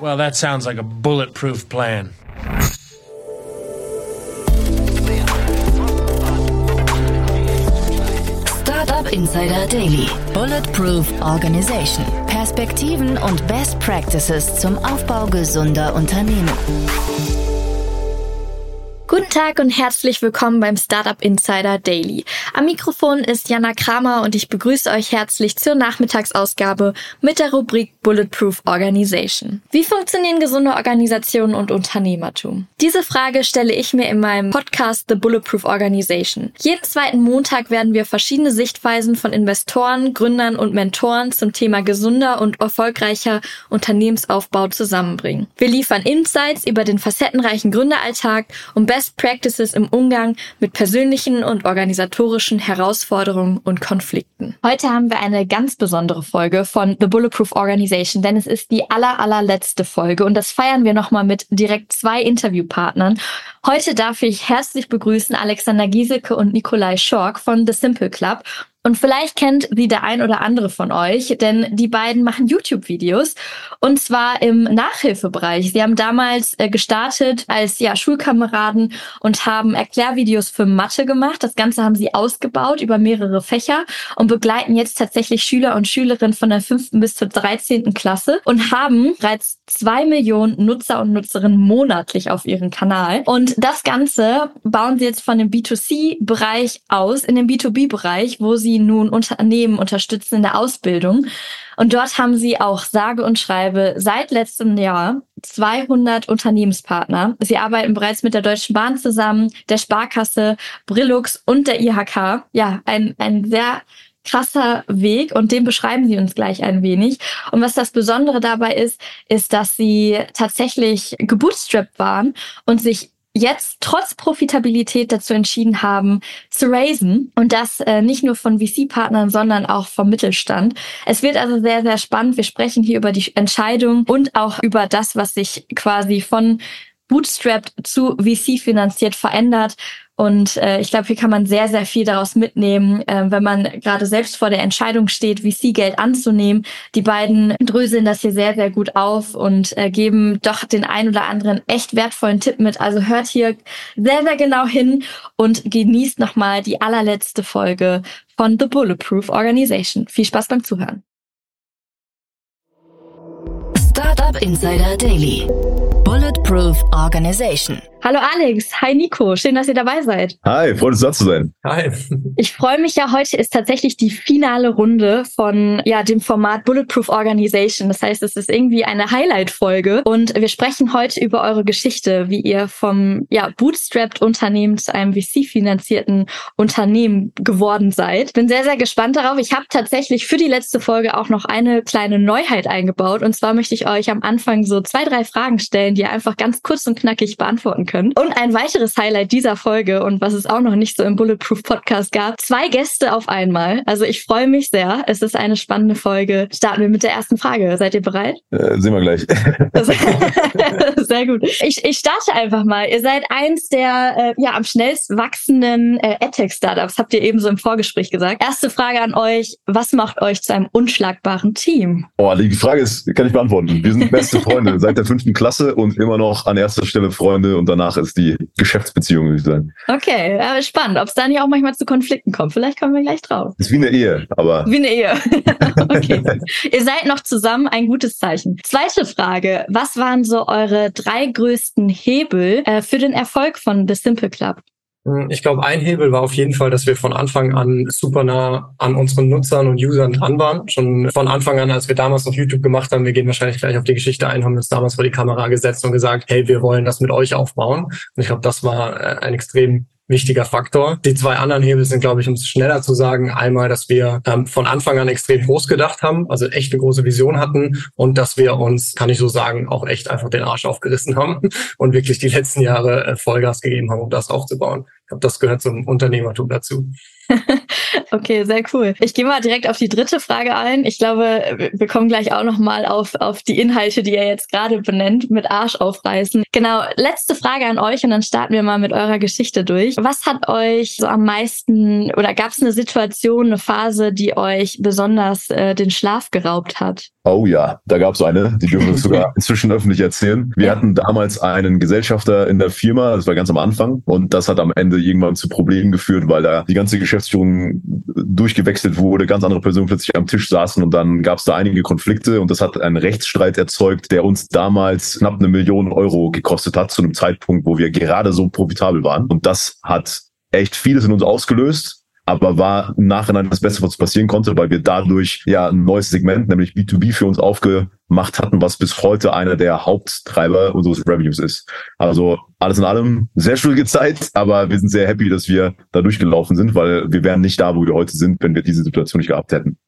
Well, that sounds like a bulletproof plan. Startup Insider Daily. Bulletproof Organization. Perspektiven und Best Practices zum Aufbau gesunder Unternehmen. Guten Tag und herzlich willkommen beim Startup Insider Daily. Am Mikrofon ist Jana Kramer und ich begrüße euch herzlich zur Nachmittagsausgabe mit der Rubrik Bulletproof Organization. Wie funktionieren gesunde Organisationen und Unternehmertum? Diese Frage stelle ich mir in meinem Podcast The Bulletproof Organization. Jeden zweiten Montag werden wir verschiedene Sichtweisen von Investoren, Gründern und Mentoren zum Thema gesunder und erfolgreicher Unternehmensaufbau zusammenbringen. Wir liefern Insights über den facettenreichen Gründeralltag und Best Practices im Umgang mit persönlichen und organisatorischen Herausforderungen und Konflikten. Heute haben wir eine ganz besondere Folge von The Bulletproof Organization, denn es ist die aller, allerletzte Folge und das feiern wir nochmal mit direkt zwei Interviewpartnern. Heute darf ich herzlich begrüßen Alexander Giesecke und Nikolai Schork von The Simple Club. Und vielleicht kennt sie der ein oder andere von euch, denn die beiden machen YouTube-Videos und zwar im Nachhilfebereich. Sie haben damals äh, gestartet als ja, Schulkameraden und haben Erklärvideos für Mathe gemacht. Das Ganze haben sie ausgebaut über mehrere Fächer und begleiten jetzt tatsächlich Schüler und Schülerinnen von der fünften bis zur dreizehnten Klasse und haben bereits zwei Millionen Nutzer und Nutzerinnen monatlich auf ihren Kanal. Und das Ganze bauen sie jetzt von dem B2C-Bereich aus in den B2B-Bereich, wo sie nun Unternehmen unterstützen in der Ausbildung. Und dort haben sie auch sage und schreibe seit letztem Jahr 200 Unternehmenspartner. Sie arbeiten bereits mit der Deutschen Bahn zusammen, der Sparkasse, Brillux und der IHK. Ja, ein, ein sehr krasser Weg und den beschreiben sie uns gleich ein wenig. Und was das Besondere dabei ist, ist, dass sie tatsächlich gebootstrapped waren und sich jetzt trotz Profitabilität dazu entschieden haben, zu raisen und das äh, nicht nur von VC-Partnern, sondern auch vom Mittelstand. Es wird also sehr, sehr spannend. Wir sprechen hier über die Entscheidung und auch über das, was sich quasi von Bootstrapped zu VC finanziert verändert und äh, ich glaube, hier kann man sehr, sehr viel daraus mitnehmen, äh, wenn man gerade selbst vor der Entscheidung steht, VC-Geld anzunehmen. Die beiden dröseln das hier sehr, sehr gut auf und äh, geben doch den ein oder anderen echt wertvollen Tipp mit. Also hört hier sehr, sehr genau hin und genießt nochmal die allerletzte Folge von The Bulletproof Organization. Viel Spaß beim Zuhören. Startup Insider Daily. Bulletproof Organization. Hallo Alex, hi Nico, schön, dass ihr dabei seid. Hi, freut uns da zu sein. Hi. Ich freue mich ja, heute ist tatsächlich die finale Runde von ja dem Format Bulletproof Organization. Das heißt, es ist irgendwie eine Highlight-Folge und wir sprechen heute über eure Geschichte, wie ihr vom ja bootstrapped Unternehmen zu einem VC-finanzierten Unternehmen geworden seid. Bin sehr, sehr gespannt darauf. Ich habe tatsächlich für die letzte Folge auch noch eine kleine Neuheit eingebaut und zwar möchte ich euch am Anfang so zwei, drei Fragen stellen, die ihr einfach ganz kurz und knackig beantworten könnt. Und ein weiteres Highlight dieser Folge und was es auch noch nicht so im Bulletproof Podcast gab, zwei Gäste auf einmal. Also ich freue mich sehr. Es ist eine spannende Folge. Starten wir mit der ersten Frage. Seid ihr bereit? Äh, sehen wir gleich. sehr gut. Ich, ich starte einfach mal. Ihr seid eins der äh, ja am schnellst wachsenden äh, AdTech-Startups, habt ihr eben so im Vorgespräch gesagt. Erste Frage an euch. Was macht euch zu einem unschlagbaren Team? Oh, die Frage ist, kann ich beantworten. Wir sind beste Freunde seit der fünften Klasse und immer noch an erster Stelle Freunde und danach ist die Geschäftsbeziehung, würde ich sagen. Okay, aber spannend. Ob es da nicht auch manchmal zu Konflikten kommt. Vielleicht kommen wir gleich drauf. Ist wie eine Ehe, aber. Wie eine Ehe. okay. Ihr seid noch zusammen, ein gutes Zeichen. Zweite Frage. Was waren so eure drei größten Hebel äh, für den Erfolg von The Simple Club? Hm, ich glaube, ein Hebel war auf jeden Fall, dass wir von Anfang an super nah an unseren Nutzern und Usern dran waren. Schon von Anfang an, als wir damals auf YouTube gemacht haben, wir gehen wahrscheinlich gleich auf die Geschichte ein, haben uns damals vor die Kamera gesetzt und gesagt, hey, wir wollen das mit euch aufbauen. Und ich glaube, das war äh, ein extrem wichtiger Faktor. Die zwei anderen Hebel sind, glaube ich, um es schneller zu sagen, einmal, dass wir ähm, von Anfang an extrem groß gedacht haben, also echt eine große Vision hatten und dass wir uns, kann ich so sagen, auch echt einfach den Arsch aufgerissen haben und wirklich die letzten Jahre äh, Vollgas gegeben haben, um das aufzubauen. Ich glaube, das gehört zum Unternehmertum dazu. okay, sehr cool. Ich gehe mal direkt auf die dritte Frage ein. Ich glaube, wir kommen gleich auch noch mal auf, auf die Inhalte, die ihr jetzt gerade benennt, mit Arsch aufreißen. Genau, letzte Frage an euch und dann starten wir mal mit eurer Geschichte durch. Was hat euch so am meisten oder gab es eine Situation, eine Phase, die euch besonders äh, den Schlaf geraubt hat? Oh ja, da gab es eine, die dürfen wir sogar inzwischen öffentlich erzählen. Wir hatten damals einen Gesellschafter in der Firma, das war ganz am Anfang, und das hat am Ende irgendwann zu Problemen geführt, weil da die ganze Geschäftsführung durchgewechselt wurde, ganz andere Personen plötzlich am Tisch saßen und dann gab es da einige Konflikte und das hat einen Rechtsstreit erzeugt, der uns damals knapp eine Million Euro gekostet hat, zu einem Zeitpunkt, wo wir gerade so profitabel waren. Und das hat echt vieles in uns ausgelöst aber war im Nachhinein das Beste, was passieren konnte, weil wir dadurch ja ein neues Segment, nämlich B2B für uns aufgemacht hatten, was bis heute einer der Haupttreiber unseres Revenues ist. Also alles in allem sehr schwierige Zeit, aber wir sind sehr happy, dass wir da durchgelaufen sind, weil wir wären nicht da, wo wir heute sind, wenn wir diese Situation nicht gehabt hätten.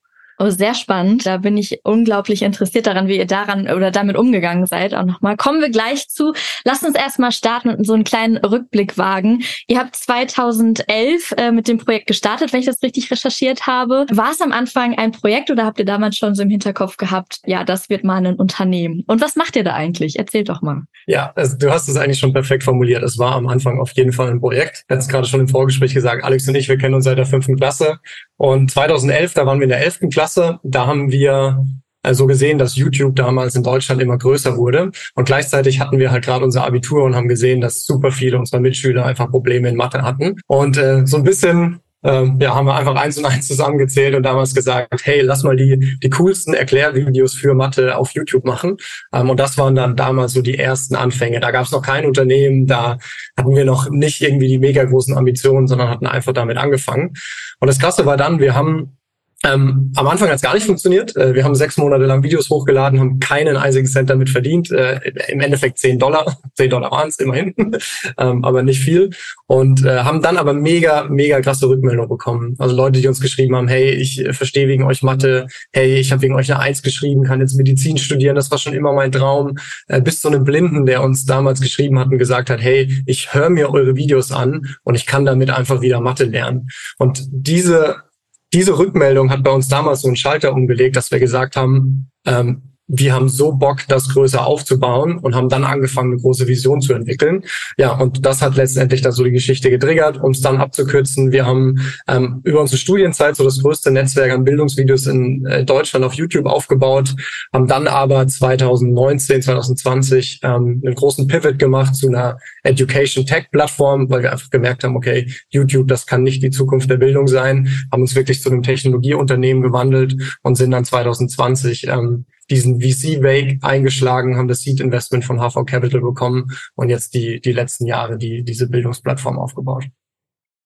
Oh, sehr spannend. Da bin ich unglaublich interessiert daran, wie ihr daran oder damit umgegangen seid. Auch nochmal. Kommen wir gleich zu. Lasst uns erstmal starten und so einen kleinen Rückblick wagen. Ihr habt 2011 äh, mit dem Projekt gestartet, wenn ich das richtig recherchiert habe. War es am Anfang ein Projekt oder habt ihr damals schon so im Hinterkopf gehabt, ja, das wird mal ein Unternehmen? Und was macht ihr da eigentlich? Erzählt doch mal. Ja, also du hast es eigentlich schon perfekt formuliert. Es war am Anfang auf jeden Fall ein Projekt. Hatte es gerade schon im Vorgespräch gesagt, Alex und ich, wir kennen uns seit der fünften Klasse. Und 2011, da waren wir in der elften Klasse. Da haben wir also gesehen, dass YouTube damals in Deutschland immer größer wurde. Und gleichzeitig hatten wir halt gerade unser Abitur und haben gesehen, dass super viele unserer Mitschüler einfach Probleme in Mathe hatten. Und äh, so ein bisschen ähm, ja, haben wir einfach eins und eins zusammengezählt und damals gesagt, hey, lass mal die, die coolsten Erklärvideos für Mathe auf YouTube machen. Ähm, und das waren dann damals so die ersten Anfänge. Da gab es noch kein Unternehmen, da hatten wir noch nicht irgendwie die mega großen Ambitionen, sondern hatten einfach damit angefangen. Und das Krasse war dann, wir haben ähm, am Anfang hat es gar nicht funktioniert. Äh, wir haben sechs Monate lang Videos hochgeladen, haben keinen einzigen Cent damit verdient. Äh, Im Endeffekt zehn Dollar. Zehn Dollar waren es immerhin, ähm, aber nicht viel. Und äh, haben dann aber mega, mega krasse Rückmeldungen bekommen. Also Leute, die uns geschrieben haben, hey, ich äh, verstehe wegen euch Mathe, hey, ich habe wegen euch eine Eins geschrieben, kann jetzt Medizin studieren, das war schon immer mein Traum. Äh, bis zu einem Blinden, der uns damals geschrieben hat und gesagt hat, hey, ich höre mir eure Videos an und ich kann damit einfach wieder Mathe lernen. Und diese diese Rückmeldung hat bei uns damals so einen Schalter umgelegt, dass wir gesagt haben, ähm, wir haben so Bock, das größer aufzubauen und haben dann angefangen, eine große Vision zu entwickeln. Ja, und das hat letztendlich dann so die Geschichte getriggert, um es dann abzukürzen. Wir haben ähm, über unsere Studienzeit so das größte Netzwerk an Bildungsvideos in äh, Deutschland auf YouTube aufgebaut, haben dann aber 2019, 2020 ähm, einen großen Pivot gemacht zu einer Education Tech Plattform, weil wir einfach gemerkt haben, okay, YouTube, das kann nicht die Zukunft der Bildung sein, haben uns wirklich zu einem Technologieunternehmen gewandelt und sind dann 2020 ähm, diesen VC-Wake eingeschlagen, haben das Seed-Investment von HV Capital bekommen und jetzt die, die letzten Jahre die, diese Bildungsplattform aufgebaut.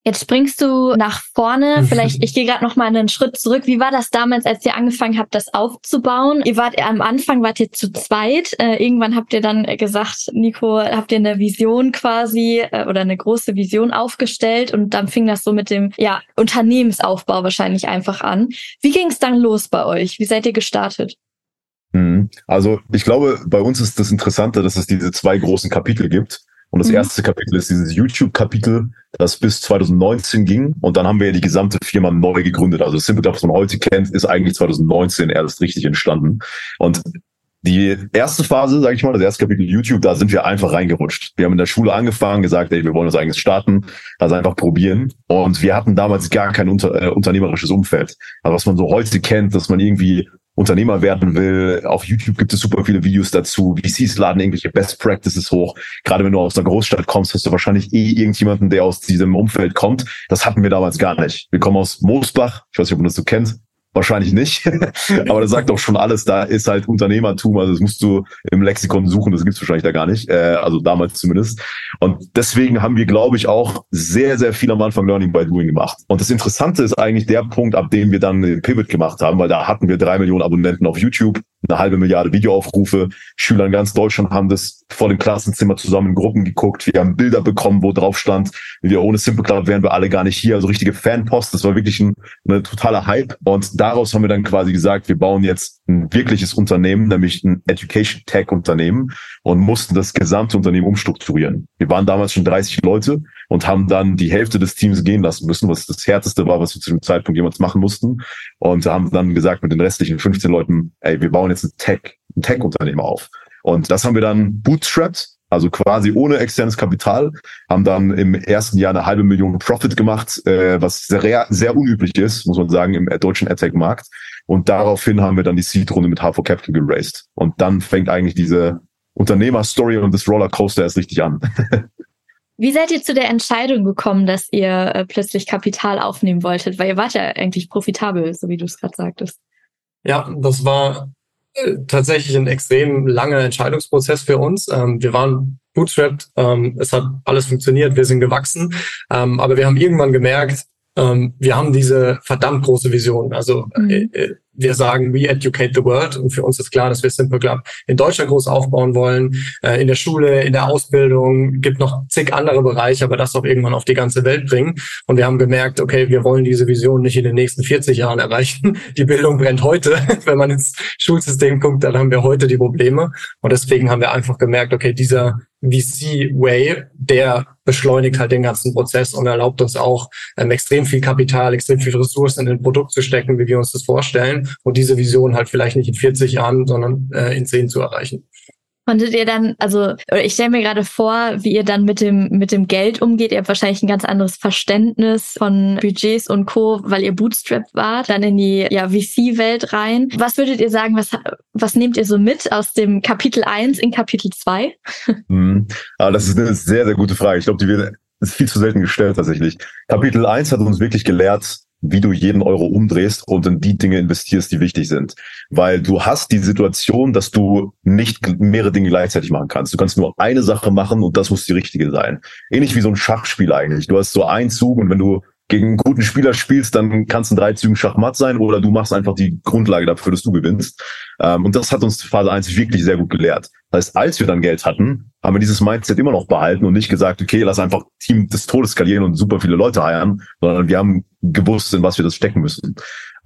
Jetzt springst du nach vorne. Mhm. Vielleicht, ich gehe gerade noch mal einen Schritt zurück. Wie war das damals, als ihr angefangen habt, das aufzubauen? Ihr wart am Anfang wart ihr zu zweit. Äh, irgendwann habt ihr dann gesagt, Nico, habt ihr eine Vision quasi äh, oder eine große Vision aufgestellt und dann fing das so mit dem ja Unternehmensaufbau wahrscheinlich einfach an. Wie ging es dann los bei euch? Wie seid ihr gestartet? Mhm. Also ich glaube, bei uns ist das Interessante, dass es diese zwei großen Kapitel gibt. Und das mhm. erste Kapitel ist dieses YouTube-Kapitel, das bis 2019 ging. Und dann haben wir ja die gesamte Firma neu gegründet. Also Simple was man heute kennt, ist eigentlich 2019 erst richtig entstanden. Und die erste Phase, sage ich mal, das erste Kapitel YouTube, da sind wir einfach reingerutscht. Wir haben in der Schule angefangen, gesagt, ey, wir wollen das eigentlich starten, also einfach probieren. Und wir hatten damals gar kein unter, äh, unternehmerisches Umfeld. Also was man so heute kennt, dass man irgendwie Unternehmer werden will. Auf YouTube gibt es super viele Videos dazu. VCs laden irgendwelche Best Practices hoch. Gerade wenn du aus einer Großstadt kommst, hast du wahrscheinlich eh irgendjemanden, der aus diesem Umfeld kommt. Das hatten wir damals gar nicht. Wir kommen aus Moosbach. Ich weiß nicht, ob man das so kennt. Wahrscheinlich nicht. Aber das sagt doch schon alles. Da ist halt Unternehmertum. Also das musst du im Lexikon suchen. Das gibt's wahrscheinlich da gar nicht. Äh, also damals zumindest. Und deswegen haben wir, glaube ich, auch sehr, sehr viel am Anfang Learning by Doing gemacht. Und das Interessante ist eigentlich der Punkt, ab dem wir dann den Pivot gemacht haben, weil da hatten wir drei Millionen Abonnenten auf YouTube eine halbe Milliarde Videoaufrufe. Schüler in ganz Deutschland haben das vor dem Klassenzimmer zusammen in Gruppen geguckt. Wir haben Bilder bekommen, wo drauf stand, wir ohne Simple Club wären wir alle gar nicht hier. Also richtige Fanpost. Das war wirklich ein, ein totaler Hype. Und daraus haben wir dann quasi gesagt, wir bauen jetzt ein wirkliches Unternehmen, nämlich ein Education Tech Unternehmen und mussten das gesamte Unternehmen umstrukturieren. Wir waren damals schon 30 Leute und haben dann die Hälfte des Teams gehen lassen müssen, was das härteste war, was wir zu dem Zeitpunkt jemals machen mussten. Und haben dann gesagt mit den restlichen 15 Leuten, ey, wir bauen jetzt ein Tech, ein Tech-Unternehmen auf. Und das haben wir dann bootstrapped, also quasi ohne externes Kapital, haben dann im ersten Jahr eine halbe Million Profit gemacht, äh, was sehr, sehr unüblich ist, muss man sagen, im deutschen AdTech-Markt. Und daraufhin haben wir dann die Seed-Runde mit H4 Capital geraced. Und dann fängt eigentlich diese Unternehmerstory und das Rollercoaster erst richtig an. Wie seid ihr zu der Entscheidung gekommen, dass ihr äh, plötzlich Kapital aufnehmen wolltet? Weil ihr wart ja eigentlich profitabel, so wie du es gerade sagtest. Ja, das war äh, tatsächlich ein extrem langer Entscheidungsprozess für uns. Ähm, wir waren bootstrapped, ähm, es hat alles funktioniert, wir sind gewachsen, ähm, aber wir haben irgendwann gemerkt, ähm, wir haben diese verdammt große Vision. Also mhm. äh, äh wir sagen, we educate the world. Und für uns ist klar, dass wir Simple Club in Deutschland groß aufbauen wollen, äh, in der Schule, in der Ausbildung, gibt noch zig andere Bereiche, aber das auch irgendwann auf die ganze Welt bringen. Und wir haben gemerkt, okay, wir wollen diese Vision nicht in den nächsten 40 Jahren erreichen. Die Bildung brennt heute. Wenn man ins Schulsystem guckt, dann haben wir heute die Probleme. Und deswegen haben wir einfach gemerkt, okay, dieser VC-Way, der beschleunigt halt den ganzen Prozess und erlaubt uns auch ähm, extrem viel Kapital, extrem viel Ressourcen in ein Produkt zu stecken, wie wir uns das vorstellen und diese Vision halt vielleicht nicht in 40 Jahren, sondern äh, in 10 zu erreichen. Konntet ihr dann, also ich stelle mir gerade vor, wie ihr dann mit dem mit dem Geld umgeht. Ihr habt wahrscheinlich ein ganz anderes Verständnis von Budgets und Co, weil ihr bootstrapped wart, dann in die ja, VC-Welt rein. Was würdet ihr sagen, was was nehmt ihr so mit aus dem Kapitel 1 in Kapitel 2? Mhm. Aber das ist eine sehr, sehr gute Frage. Ich glaube, die wird viel zu selten gestellt tatsächlich. Kapitel 1 hat uns wirklich gelehrt, wie du jeden Euro umdrehst und in die Dinge investierst, die wichtig sind. Weil du hast die Situation, dass du nicht mehrere Dinge gleichzeitig machen kannst. Du kannst nur eine Sache machen und das muss die richtige sein. Ähnlich wie so ein Schachspiel eigentlich. Du hast so einen Zug und wenn du gegen einen guten Spieler spielst, dann kannst du in drei Zügen Schachmatt sein oder du machst einfach die Grundlage dafür, dass du gewinnst. Ähm, und das hat uns Phase 1 wirklich sehr gut gelehrt. Das heißt, als wir dann Geld hatten, haben wir dieses Mindset immer noch behalten und nicht gesagt, okay, lass einfach Team des Todes skalieren und super viele Leute heiern, sondern wir haben gewusst, in was wir das stecken müssen.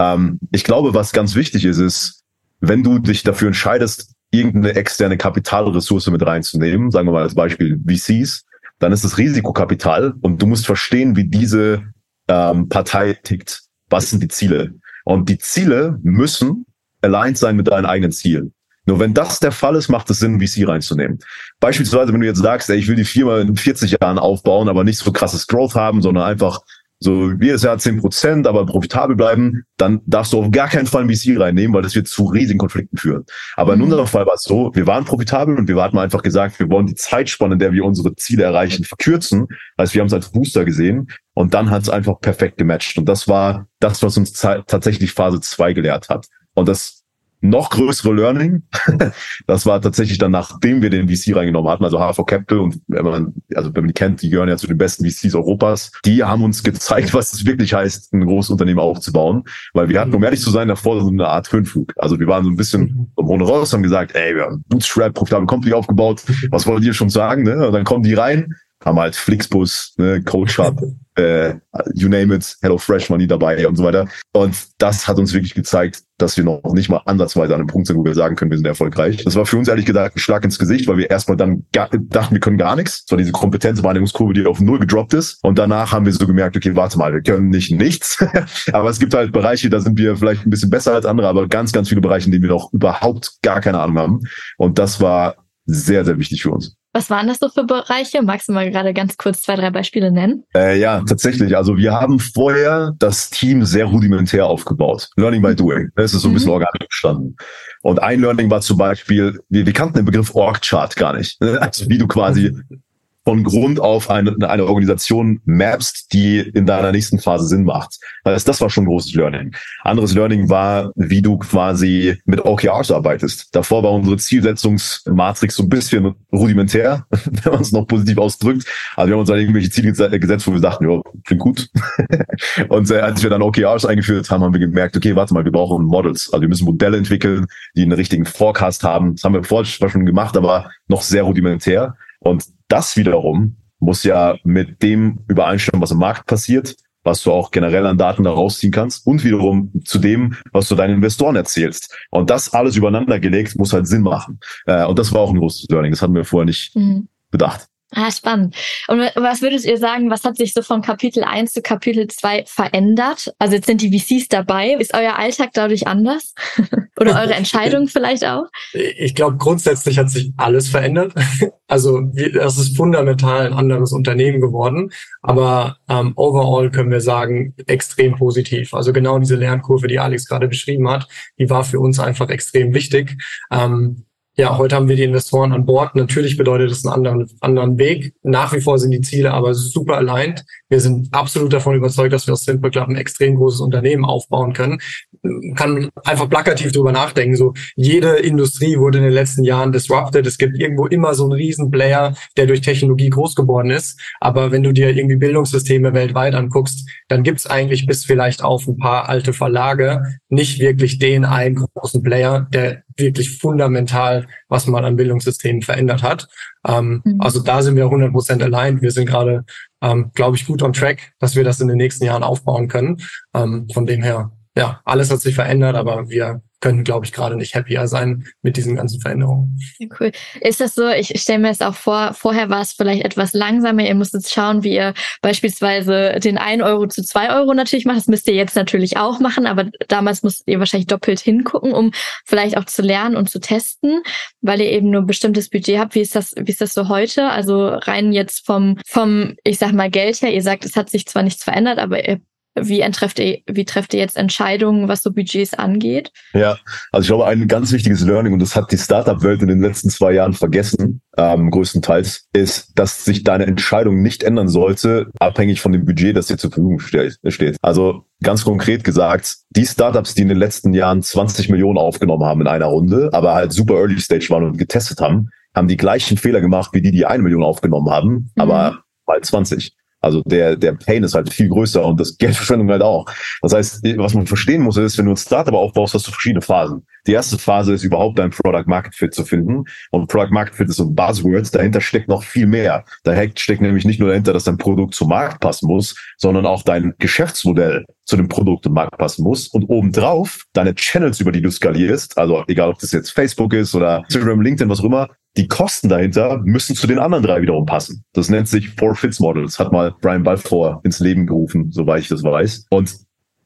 Ähm, ich glaube, was ganz wichtig ist, ist, wenn du dich dafür entscheidest, irgendeine externe Kapitalressource mit reinzunehmen, sagen wir mal als Beispiel VCs, dann ist es Risikokapital und du musst verstehen, wie diese ähm, Partei tickt. Was sind die Ziele? Und die Ziele müssen aligned sein mit deinen eigenen Zielen. Nur wenn das der Fall ist, macht es Sinn, VC reinzunehmen. Beispielsweise, wenn du jetzt sagst, ey, ich will die Firma in 40 Jahren aufbauen, aber nicht so krasses Growth haben, sondern einfach so jedes Jahr zehn Prozent, aber profitabel bleiben, dann darfst du auf gar keinen Fall ein VC reinnehmen, weil das wird zu riesigen Konflikten führen. Aber in mhm. unserem Fall war es so, wir waren profitabel und wir hatten einfach gesagt, wir wollen die Zeitspanne, in der wir unsere Ziele erreichen, verkürzen. Also wir haben es als Booster gesehen und dann hat es einfach perfekt gematcht. Und das war das, was uns tatsächlich Phase zwei gelehrt hat. Und das noch größere Learning. das war tatsächlich dann, nachdem wir den VC reingenommen hatten, also HV Capital und wenn man, also wenn man die kennt, die gehören ja zu den besten VCs Europas. Die haben uns gezeigt, was es wirklich heißt, ein großes Unternehmen aufzubauen. Weil wir hatten, um ehrlich zu sein, davor so eine Art Höhenflug. Also wir waren so ein bisschen mhm. ohne raus, haben gesagt, ey, wir haben Bootstrap, profitable Company aufgebaut. Was wollt ihr schon sagen, ne? Und dann kommen die rein, haben halt Flixbus, ne, Coach Hub, äh, you name it, Hello Fresh Money dabei und so weiter. Und das hat uns wirklich gezeigt, dass wir noch nicht mal ansatzweise an einem Punkt sind, wo wir sagen können, wir sind erfolgreich. Das war für uns ehrlich gesagt ein Schlag ins Gesicht, weil wir erstmal dann gar, dachten, wir können gar nichts. Das war diese Kompetenzwahrnehmungskurve, die auf Null gedroppt ist. Und danach haben wir so gemerkt, okay, warte mal, wir können nicht nichts. aber es gibt halt Bereiche, da sind wir vielleicht ein bisschen besser als andere, aber ganz, ganz viele Bereiche, in denen wir noch überhaupt gar keine Ahnung haben. Und das war sehr, sehr wichtig für uns. Was waren das so für Bereiche? Magst du mal gerade ganz kurz zwei, drei Beispiele nennen? Äh, ja, tatsächlich. Also wir haben vorher das Team sehr rudimentär aufgebaut. Learning by doing. Das ist so ein bisschen mhm. organisch entstanden. Und ein Learning war zum Beispiel, wir, wir kannten den Begriff Org-Chart gar nicht. Also wie du quasi von Grund auf eine, eine Organisation mappst, die in deiner nächsten Phase Sinn macht. Das, das war schon ein großes Learning. Anderes Learning war, wie du quasi mit OKRs arbeitest. Davor war unsere Zielsetzungsmatrix so ein bisschen rudimentär, wenn man es noch positiv ausdrückt. Also wir haben uns dann irgendwelche Ziele gesetzt, wo wir dachten, ja, klingt gut. und äh, als wir dann OKRs eingeführt haben, haben wir gemerkt, okay, warte mal, wir brauchen Models. Also wir müssen Modelle entwickeln, die einen richtigen Forecast haben. Das haben wir vorher schon gemacht, aber noch sehr rudimentär. Und das wiederum muss ja mit dem übereinstimmen, was im Markt passiert, was du auch generell an Daten da rausziehen kannst und wiederum zu dem, was du deinen Investoren erzählst. Und das alles übereinander gelegt muss halt Sinn machen. Äh, und das war auch ein großes Learning. Das hatten wir vorher nicht mhm. bedacht. Ah, spannend. Und was würdet ihr sagen, was hat sich so von Kapitel 1 zu Kapitel 2 verändert? Also jetzt sind die VCs dabei. Ist euer Alltag dadurch anders? Oder eure Entscheidung vielleicht auch? Ich glaube, grundsätzlich hat sich alles verändert. Also das ist fundamental ein anderes Unternehmen geworden. Aber ähm, overall können wir sagen, extrem positiv. Also genau diese Lernkurve, die Alex gerade beschrieben hat, die war für uns einfach extrem wichtig. Ähm, ja, heute haben wir die Investoren an Bord. Natürlich bedeutet das einen anderen, anderen Weg. Nach wie vor sind die Ziele aber super aligned. Wir sind absolut davon überzeugt, dass wir aus Simple Club ein extrem großes Unternehmen aufbauen können. Kann einfach plakativ drüber nachdenken. So, jede Industrie wurde in den letzten Jahren disrupted. Es gibt irgendwo immer so einen riesen Player, der durch Technologie groß geworden ist. Aber wenn du dir irgendwie Bildungssysteme weltweit anguckst, dann gibt's eigentlich bis vielleicht auf ein paar alte Verlage nicht wirklich den einen großen Player, der wirklich fundamental, was man an Bildungssystemen verändert hat. Ähm, mhm. Also da sind wir 100% allein. Wir sind gerade, ähm, glaube ich, gut on track, dass wir das in den nächsten Jahren aufbauen können. Ähm, von dem her, ja, alles hat sich verändert, aber wir können, glaube ich, gerade nicht happier sein mit diesen ganzen Veränderungen. Cool. Ist das so, ich stelle mir es auch vor, vorher war es vielleicht etwas langsamer. Ihr musstet schauen, wie ihr beispielsweise den 1 Euro zu 2 Euro natürlich macht. Das müsst ihr jetzt natürlich auch machen, aber damals musstet ihr wahrscheinlich doppelt hingucken, um vielleicht auch zu lernen und zu testen, weil ihr eben nur ein bestimmtes Budget habt. Wie ist das, wie ist das so heute? Also rein jetzt vom, vom, ich sag mal, Geld her. Ihr sagt, es hat sich zwar nichts verändert, aber ihr wie trefft ihr, wie trefft ihr jetzt Entscheidungen, was so Budgets angeht? Ja, also ich glaube, ein ganz wichtiges Learning, und das hat die Startup-Welt in den letzten zwei Jahren vergessen, ähm, größtenteils, ist, dass sich deine Entscheidung nicht ändern sollte, abhängig von dem Budget, das dir zur Verfügung steht. Also ganz konkret gesagt, die Startups, die in den letzten Jahren 20 Millionen aufgenommen haben in einer Runde, aber halt super early stage waren und getestet haben, haben die gleichen Fehler gemacht wie die, die eine Million aufgenommen haben, mhm. aber mal 20. Also der, der Pain ist halt viel größer und das Geldverschwendung halt auch. Das heißt, was man verstehen muss, ist, wenn du ein Startup aufbaust, hast du verschiedene Phasen. Die erste Phase ist überhaupt dein Product Market Fit zu finden. Und Product Market Fit ist so ein Buzzword. Dahinter steckt noch viel mehr. Dahinter steckt nämlich nicht nur dahinter, dass dein Produkt zum Markt passen muss, sondern auch dein Geschäftsmodell zu dem Produkt im Markt passen muss. Und obendrauf deine Channels, über die du skalierst, also egal ob das jetzt Facebook ist oder Instagram, LinkedIn, was auch immer, die Kosten dahinter müssen zu den anderen drei wiederum passen. Das nennt sich Four Fits Models, hat mal Brian Balfour ins Leben gerufen, soweit ich das weiß. Und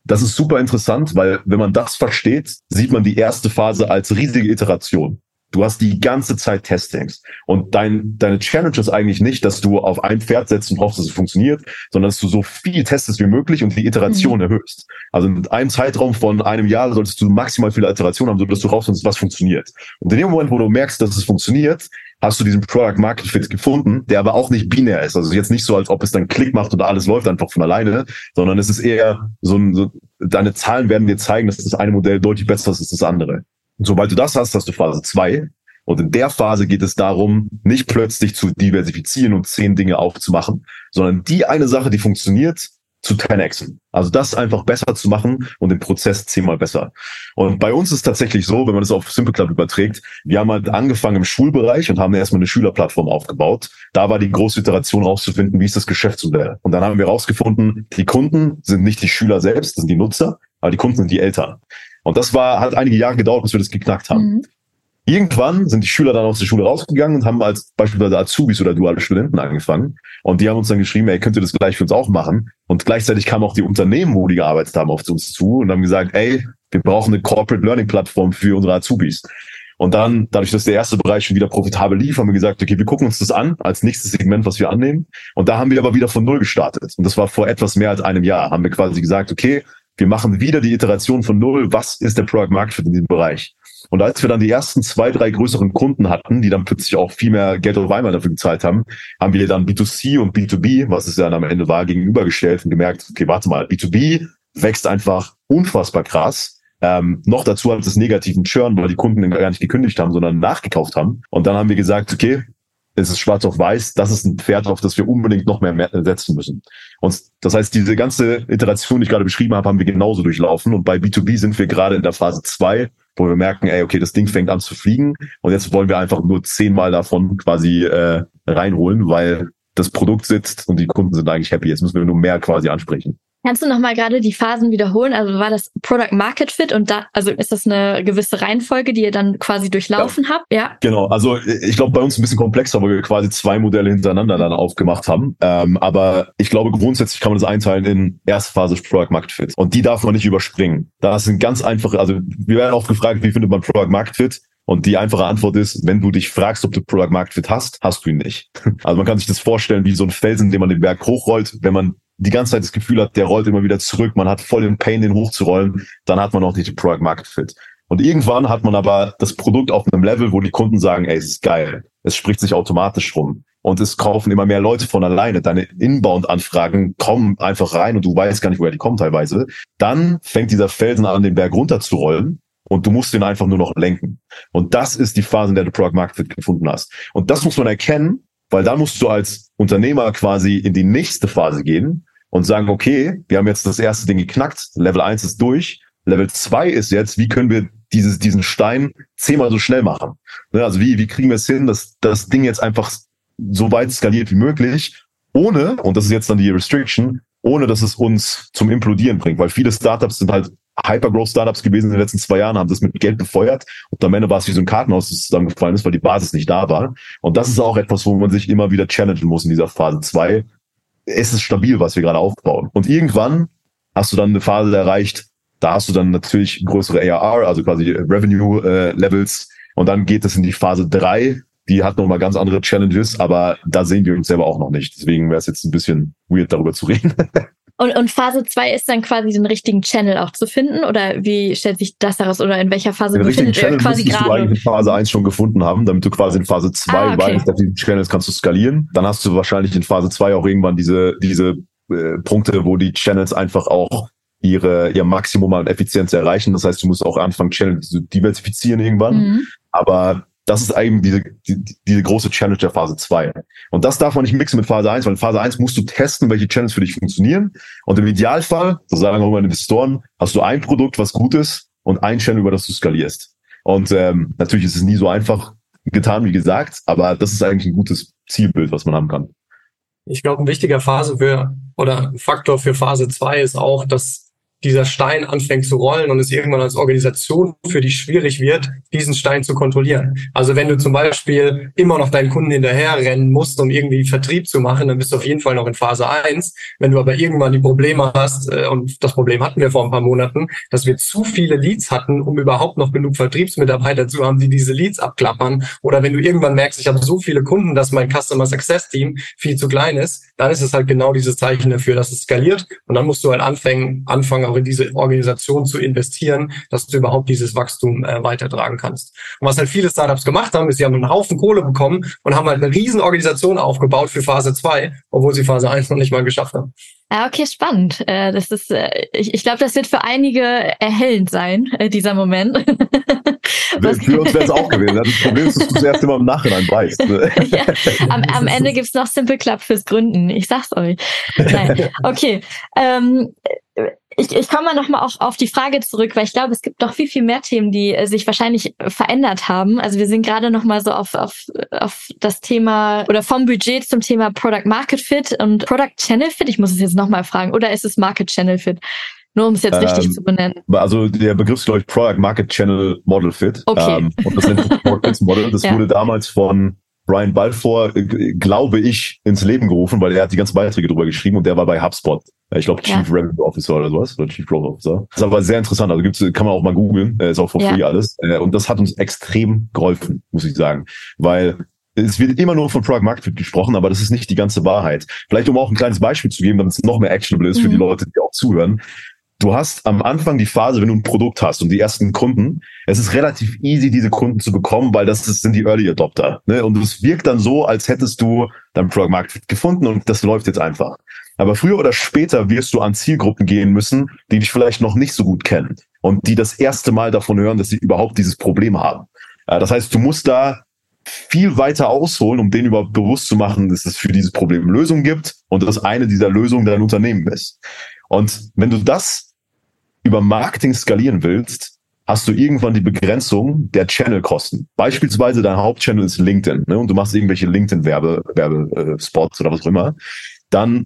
das ist super interessant, weil wenn man das versteht, sieht man die erste Phase als riesige Iteration. Du hast die ganze Zeit Testings. Und dein, deine Challenge ist eigentlich nicht, dass du auf ein Pferd setzt und hoffst, dass es funktioniert, sondern dass du so viel testest wie möglich und die Iteration mhm. erhöhst. Also in einem Zeitraum von einem Jahr solltest du maximal viele Iterationen haben, sodass du rausfindest, was funktioniert. Und in dem Moment, wo du merkst, dass es funktioniert, hast du diesen Product Market Fit gefunden, der aber auch nicht binär ist. Also jetzt nicht so, als ob es dann Klick macht und alles läuft einfach von alleine, sondern es ist eher so ein, so, deine Zahlen werden dir zeigen, dass das eine Modell deutlich besser ist als das andere. Und sobald du das hast, hast du Phase zwei. Und in der Phase geht es darum, nicht plötzlich zu diversifizieren und zehn Dinge aufzumachen, sondern die eine Sache, die funktioniert, zu 10xen. Also das einfach besser zu machen und den Prozess zehnmal besser. Und bei uns ist tatsächlich so, wenn man das auf Simple Club überträgt, wir haben halt angefangen im Schulbereich und haben erstmal eine Schülerplattform aufgebaut. Da war die große Iteration rauszufinden, wie ist das Geschäftsmodell. Und dann haben wir rausgefunden, die Kunden sind nicht die Schüler selbst, das sind die Nutzer, aber die Kunden sind die Eltern. Und das war, hat einige Jahre gedauert, bis wir das geknackt haben. Mhm. Irgendwann sind die Schüler dann aus der Schule rausgegangen und haben als beispielsweise Azubis oder duale Studenten angefangen. Und die haben uns dann geschrieben, ey, könnt ihr das gleich für uns auch machen? Und gleichzeitig kamen auch die Unternehmen, wo die gearbeitet haben, auf uns zu und haben gesagt, ey, wir brauchen eine Corporate Learning Plattform für unsere Azubis. Und dann, dadurch, dass der erste Bereich schon wieder profitabel lief, haben wir gesagt, okay, wir gucken uns das an als nächstes Segment, was wir annehmen. Und da haben wir aber wieder von Null gestartet. Und das war vor etwas mehr als einem Jahr. Haben wir quasi gesagt, okay, wir machen wieder die Iteration von null. Was ist der Product Market Fit in diesem Bereich? Und als wir dann die ersten zwei, drei größeren Kunden hatten, die dann plötzlich auch viel mehr Geld auf einmal dafür gezahlt haben, haben wir dann B2C und B2B, was es dann am Ende war, gegenübergestellt und gemerkt, okay, warte mal, B2B wächst einfach unfassbar krass. Ähm, noch dazu hat es negativen Churn, weil die Kunden gar nicht gekündigt haben, sondern nachgekauft haben. Und dann haben wir gesagt, okay, es ist schwarz auf weiß, das ist ein Pferd, auf das wir unbedingt noch mehr setzen müssen. Und das heißt, diese ganze Iteration, die ich gerade beschrieben habe, haben wir genauso durchlaufen. Und bei B2B sind wir gerade in der Phase zwei, wo wir merken, ey, okay, das Ding fängt an zu fliegen. Und jetzt wollen wir einfach nur zehnmal davon quasi äh, reinholen, weil das Produkt sitzt und die Kunden sind eigentlich happy. Jetzt müssen wir nur mehr quasi ansprechen. Kannst du noch mal gerade die Phasen wiederholen? Also war das Product Market Fit und da, also ist das eine gewisse Reihenfolge, die ihr dann quasi durchlaufen ja. habt? Ja. Genau. Also ich glaube, bei uns ein bisschen komplexer, weil wir quasi zwei Modelle hintereinander dann aufgemacht haben. Ähm, aber ich glaube, grundsätzlich kann man das einteilen in erste Phase Product Market Fit. Und die darf man nicht überspringen. Das sind ganz einfache, also wir werden oft gefragt, wie findet man Product Market Fit? Und die einfache Antwort ist, wenn du dich fragst, ob du Product Market Fit hast, hast du ihn nicht. Also man kann sich das vorstellen wie so ein Felsen, den man den Berg hochrollt. Wenn man die ganze Zeit das Gefühl hat, der rollt immer wieder zurück, man hat voll den Pain, den hochzurollen, dann hat man auch nicht die Product Market Fit. Und irgendwann hat man aber das Produkt auf einem Level, wo die Kunden sagen, ey, es ist geil. Es spricht sich automatisch rum. Und es kaufen immer mehr Leute von alleine. Deine Inbound-Anfragen kommen einfach rein und du weißt gar nicht, woher die kommen teilweise. Dann fängt dieser Felsen an, den Berg runterzurollen und du musst den einfach nur noch lenken. Und das ist die Phase, in der du Product Market Fit gefunden hast. Und das muss man erkennen, weil dann musst du als Unternehmer quasi in die nächste Phase gehen und sagen, okay, wir haben jetzt das erste Ding geknackt, Level 1 ist durch, Level 2 ist jetzt, wie können wir dieses, diesen Stein zehnmal so schnell machen? Ne, also wie, wie kriegen wir es hin, dass das Ding jetzt einfach so weit skaliert wie möglich, ohne, und das ist jetzt dann die Restriction, ohne dass es uns zum Implodieren bringt, weil viele Startups sind halt Hypergrowth-Startups gewesen in den letzten zwei Jahren, haben das mit Geld befeuert und am Ende war es wie so ein Kartenhaus, das zusammengefallen ist, weil die Basis nicht da war. Und das ist auch etwas, wo man sich immer wieder challengen muss in dieser Phase zwei, es ist stabil, was wir gerade aufbauen. Und irgendwann hast du dann eine Phase erreicht, da hast du dann natürlich größere ARR, also quasi Revenue-Levels. Äh, und dann geht es in die Phase drei. Die hat nochmal ganz andere Challenges, aber da sehen wir uns selber auch noch nicht. Deswegen wäre es jetzt ein bisschen weird, darüber zu reden. Und, und Phase 2 ist dann quasi den richtigen Channel auch zu finden? Oder wie stellt sich das heraus? Oder in welcher Phase den befindet ihr quasi gerade? du eigentlich in Phase 1 schon gefunden haben, damit du quasi in Phase 2 ah, okay. weißt, dass die Channels kannst du skalieren. Dann hast du wahrscheinlich in Phase 2 auch irgendwann diese, diese äh, Punkte, wo die Channels einfach auch ihre, ihr Maximum an Effizienz erreichen. Das heißt, du musst auch anfangen, Channels zu diversifizieren irgendwann. Mhm. Aber das ist eigentlich diese, die, diese große Challenge der Phase 2. Und das darf man nicht mixen mit Phase 1, weil in Phase 1 musst du testen, welche Channels für dich funktionieren. Und im Idealfall, so sagen auch meine Investoren, hast du ein Produkt, was gut ist und ein Channel, über das du skalierst. Und ähm, natürlich ist es nie so einfach getan, wie gesagt, aber das ist eigentlich ein gutes Zielbild, was man haben kann. Ich glaube, ein wichtiger Phase für oder Faktor für Phase 2 ist auch, dass dieser Stein anfängt zu rollen und es irgendwann als Organisation für dich schwierig wird, diesen Stein zu kontrollieren. Also wenn du zum Beispiel immer noch deinen Kunden hinterher rennen musst, um irgendwie Vertrieb zu machen, dann bist du auf jeden Fall noch in Phase 1. Wenn du aber irgendwann die Probleme hast, äh, und das Problem hatten wir vor ein paar Monaten, dass wir zu viele Leads hatten, um überhaupt noch genug Vertriebsmitarbeiter zu haben, die diese Leads abklappern. Oder wenn du irgendwann merkst, ich habe so viele Kunden, dass mein Customer Success Team viel zu klein ist, dann ist es halt genau dieses Zeichen dafür, dass es skaliert. Und dann musst du halt anfangen, anfangen auch in diese Organisation zu investieren, dass du überhaupt dieses Wachstum äh, weitertragen kannst. Und was halt viele Startups gemacht haben, ist, sie haben einen Haufen Kohle bekommen und haben halt eine riesen Organisation aufgebaut für Phase 2, obwohl sie Phase 1 noch nicht mal geschafft haben. Ja, okay, spannend. Äh, das ist, äh, ich, ich glaube, das wird für einige erhellend sein, äh, dieser Moment. für uns wäre es auch gewesen. Das Problem ist, dass du es erst immer im Nachhinein weißt. ja, am, am Ende gibt's noch Simple Club fürs Gründen. Ich sag's euch. Nein. Okay. Ähm, ich, ich komme mal nochmal auch auf die Frage zurück, weil ich glaube, es gibt noch viel, viel mehr Themen, die äh, sich wahrscheinlich verändert haben. Also wir sind gerade nochmal so auf, auf, auf das Thema oder vom Budget zum Thema Product Market Fit und Product Channel Fit. Ich muss es jetzt nochmal fragen. Oder ist es Market Channel Fit? Nur um es jetzt richtig ähm, zu benennen. Also der Begriff ist, glaube ich, Product Market Channel Model Fit. Okay. Ähm, und das nennt sich Product Model. Das ja. wurde damals von Brian Balfour, äh, glaube ich, ins Leben gerufen, weil er hat die ganzen Beiträge drüber geschrieben und der war bei HubSpot. Ich glaube, Chief ja. Revenue Officer oder sowas, oder Chief Growth Officer. Das ist aber sehr interessant. Also gibt's, kann man auch mal googeln, äh, ist auch for ja. free alles. Äh, und das hat uns extrem geholfen, muss ich sagen. Weil es wird immer nur von Product Market Fit gesprochen, aber das ist nicht die ganze Wahrheit. Vielleicht um auch ein kleines Beispiel zu geben, damit es noch mehr actionable ist mhm. für die mhm. Leute, die auch zuhören du hast am Anfang die Phase, wenn du ein Produkt hast und die ersten Kunden, es ist relativ easy, diese Kunden zu bekommen, weil das sind die Early Adopter. Ne? Und es wirkt dann so, als hättest du dein Product Market gefunden und das läuft jetzt einfach. Aber früher oder später wirst du an Zielgruppen gehen müssen, die dich vielleicht noch nicht so gut kennen und die das erste Mal davon hören, dass sie überhaupt dieses Problem haben. Das heißt, du musst da viel weiter ausholen, um denen überhaupt bewusst zu machen, dass es für dieses Problem Lösungen gibt und dass eine dieser Lösungen dein Unternehmen ist. Und wenn du das über Marketing skalieren willst, hast du irgendwann die Begrenzung der Channelkosten. Beispielsweise dein Hauptchannel ist LinkedIn ne, und du machst irgendwelche LinkedIn-Werbe, Werbespots oder was auch immer, dann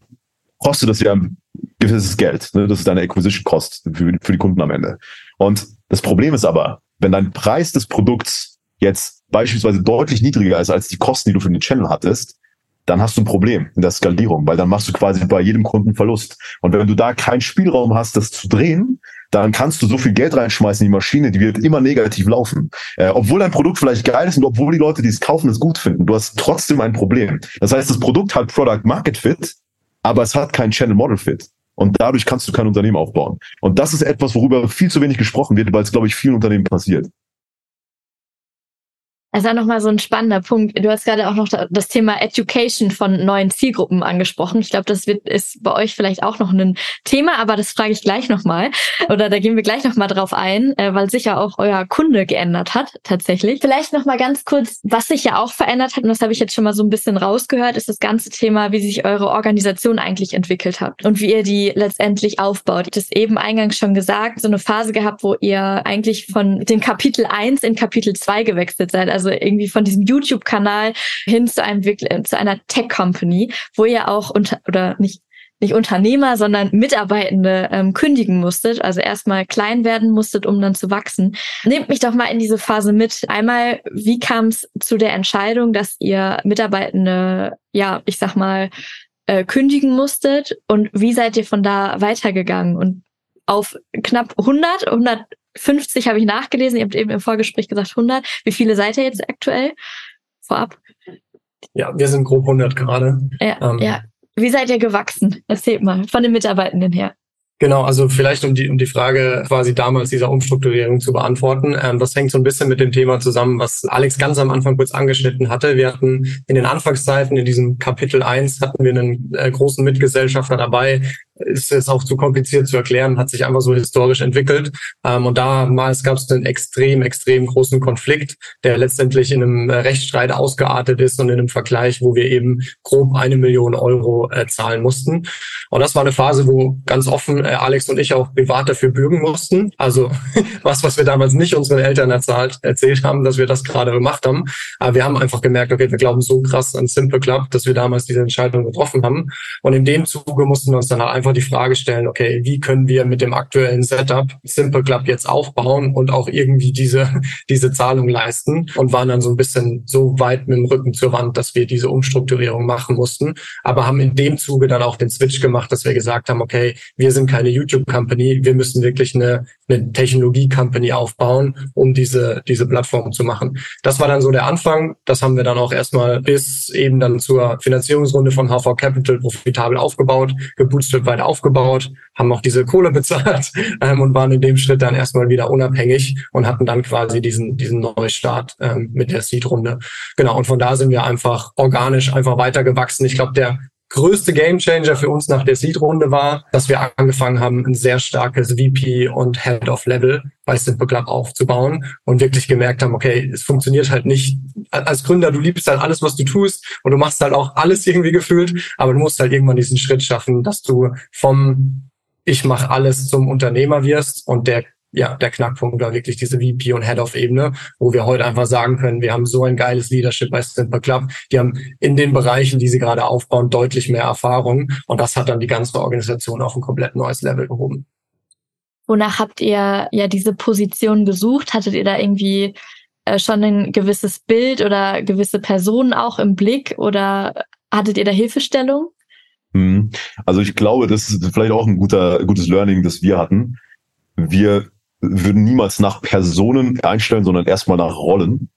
kostet das ja ein gewisses Geld. Ne? Das ist deine Acquisition Cost für, für die Kunden am Ende. Und das Problem ist aber, wenn dein Preis des Produkts jetzt beispielsweise deutlich niedriger ist als die Kosten, die du für den Channel hattest, dann hast du ein Problem in der Skalierung, weil dann machst du quasi bei jedem Kunden Verlust. Und wenn du da keinen Spielraum hast, das zu drehen, dann kannst du so viel Geld reinschmeißen in die Maschine, die wird immer negativ laufen. Äh, obwohl dein Produkt vielleicht geil ist und obwohl die Leute, die es kaufen, es gut finden, du hast trotzdem ein Problem. Das heißt, das Produkt hat Product Market Fit, aber es hat kein Channel Model Fit. Und dadurch kannst du kein Unternehmen aufbauen. Und das ist etwas, worüber viel zu wenig gesprochen wird, weil es, glaube ich, vielen Unternehmen passiert. Das ist ja nochmal so ein spannender Punkt. Du hast gerade auch noch das Thema Education von neuen Zielgruppen angesprochen. Ich glaube, das wird, ist bei euch vielleicht auch noch ein Thema, aber das frage ich gleich nochmal. Oder da gehen wir gleich nochmal drauf ein, äh, weil sich ja auch euer Kunde geändert hat, tatsächlich. Vielleicht nochmal ganz kurz, was sich ja auch verändert hat, und das habe ich jetzt schon mal so ein bisschen rausgehört, ist das ganze Thema, wie sich eure Organisation eigentlich entwickelt hat und wie ihr die letztendlich aufbaut. Ich habe eben eingangs schon gesagt, so eine Phase gehabt, wo ihr eigentlich von dem Kapitel 1 in Kapitel 2 gewechselt seid. Also also irgendwie von diesem YouTube-Kanal hin zu einem wirklich, zu einer Tech-Company, wo ihr auch unter, oder nicht, nicht Unternehmer, sondern Mitarbeitende ähm, kündigen musstet, also erstmal klein werden musstet, um dann zu wachsen. Nehmt mich doch mal in diese Phase mit. Einmal, wie kam es zu der Entscheidung, dass ihr Mitarbeitende, ja, ich sag mal, äh, kündigen musstet und wie seid ihr von da weitergegangen und auf knapp 100, 100 50 habe ich nachgelesen. Ihr habt eben im Vorgespräch gesagt 100. Wie viele seid ihr jetzt aktuell? Vorab. Ja, wir sind grob 100 gerade. Ja, ähm, ja. Wie seid ihr gewachsen? Erzählt mal von den Mitarbeitenden her. Genau, also vielleicht um die, um die Frage quasi damals dieser Umstrukturierung zu beantworten. Ähm, das hängt so ein bisschen mit dem Thema zusammen, was Alex ganz am Anfang kurz angeschnitten hatte. Wir hatten in den Anfangszeiten, in diesem Kapitel 1, hatten wir einen äh, großen Mitgesellschafter dabei, ist jetzt auch zu kompliziert zu erklären, hat sich einfach so historisch entwickelt. Ähm, und damals gab es einen extrem, extrem großen Konflikt, der letztendlich in einem äh, Rechtsstreit ausgeartet ist und in einem Vergleich, wo wir eben grob eine Million Euro äh, zahlen mussten. Und das war eine Phase, wo ganz offen äh, Alex und ich auch privat dafür bürgen mussten. Also was, was wir damals nicht unseren Eltern erzählt, erzählt haben, dass wir das gerade gemacht haben. Aber wir haben einfach gemerkt, okay, wir glauben so krass an Simple Club, dass wir damals diese Entscheidung getroffen haben. Und in dem Zuge mussten wir uns dann halt einfach einfach die Frage stellen, okay, wie können wir mit dem aktuellen Setup Simple Club jetzt aufbauen und auch irgendwie diese, diese Zahlung leisten und waren dann so ein bisschen so weit mit dem Rücken zur Wand, dass wir diese Umstrukturierung machen mussten, aber haben in dem Zuge dann auch den Switch gemacht, dass wir gesagt haben, okay, wir sind keine YouTube-Company, wir müssen wirklich eine, eine Technologie-Company aufbauen, um diese, diese Plattform zu machen. Das war dann so der Anfang. Das haben wir dann auch erstmal bis eben dann zur Finanzierungsrunde von HV Capital profitabel aufgebaut, gebootstrapped weit aufgebaut, haben auch diese Kohle bezahlt ähm, und waren in dem Schritt dann erstmal wieder unabhängig und hatten dann quasi diesen, diesen Neustart ähm, mit der Seed-Runde. Genau, und von da sind wir einfach organisch einfach weitergewachsen. Ich glaube, der größte Gamechanger für uns nach der Seed-Runde war, dass wir angefangen haben, ein sehr starkes VP und Head of Level bei Simple Club aufzubauen und wirklich gemerkt haben, okay, es funktioniert halt nicht. Als Gründer, du liebst halt alles, was du tust und du machst halt auch alles irgendwie gefühlt, aber du musst halt irgendwann diesen Schritt schaffen, dass du vom ich mache alles zum Unternehmer wirst und der ja, der Knackpunkt war wirklich diese VP und Head-of-Ebene, wo wir heute einfach sagen können, wir haben so ein geiles Leadership bei Simple Club. Die haben in den Bereichen, die sie gerade aufbauen, deutlich mehr Erfahrung. Und das hat dann die ganze Organisation auf ein komplett neues Level gehoben. Wonach habt ihr ja diese Position gesucht? Hattet ihr da irgendwie äh, schon ein gewisses Bild oder gewisse Personen auch im Blick oder hattet ihr da Hilfestellung? Hm. Also ich glaube, das ist vielleicht auch ein guter, gutes Learning, das wir hatten. Wir würden niemals nach Personen einstellen, sondern erstmal nach Rollen.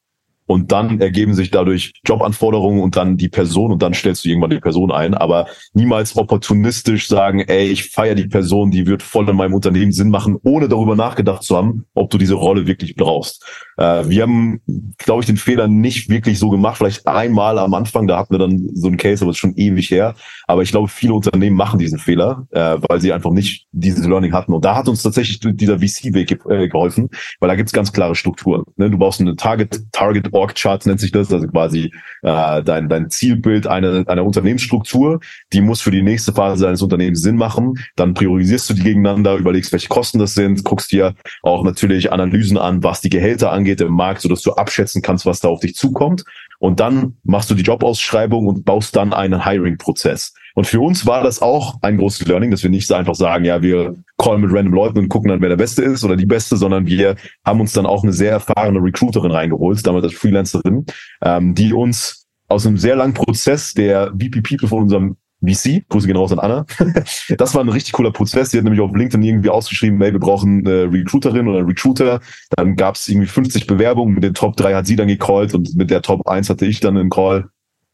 und dann ergeben sich dadurch Jobanforderungen und dann die Person und dann stellst du irgendwann die Person ein, aber niemals opportunistisch sagen, ey, ich feiere die Person, die wird voll in meinem Unternehmen Sinn machen, ohne darüber nachgedacht zu haben, ob du diese Rolle wirklich brauchst. Äh, wir haben, glaube ich, den Fehler nicht wirklich so gemacht, vielleicht einmal am Anfang, da hatten wir dann so einen Case, aber das ist schon ewig her, aber ich glaube, viele Unternehmen machen diesen Fehler, äh, weil sie einfach nicht dieses Learning hatten und da hat uns tatsächlich dieser VC-Weg äh, geholfen, weil da gibt's ganz klare Strukturen. Ne? Du brauchst eine Target, Target Org Charts nennt sich das, also quasi äh, dein, dein Zielbild einer, einer Unternehmensstruktur, die muss für die nächste Phase deines Unternehmens Sinn machen. Dann priorisierst du die gegeneinander, überlegst, welche Kosten das sind, guckst dir auch natürlich Analysen an, was die Gehälter angeht im Markt, sodass du abschätzen kannst, was da auf dich zukommt. Und dann machst du die Jobausschreibung und baust dann einen Hiring-Prozess. Und für uns war das auch ein großes Learning, dass wir nicht einfach sagen, ja, wir callen mit random Leuten und gucken dann, wer der Beste ist oder die Beste, sondern wir haben uns dann auch eine sehr erfahrene Recruiterin reingeholt, damals als Freelancerin, ähm, die uns aus einem sehr langen Prozess der VP People von unserem VC, Grüße gehen raus an Anna. Das war ein richtig cooler Prozess. Die hat nämlich auf LinkedIn irgendwie ausgeschrieben, hey, wir brauchen eine Recruiterin oder Recruiter. Dann gab es irgendwie 50 Bewerbungen. Mit den Top 3 hat sie dann gecallt und mit der Top 1 hatte ich dann einen Call.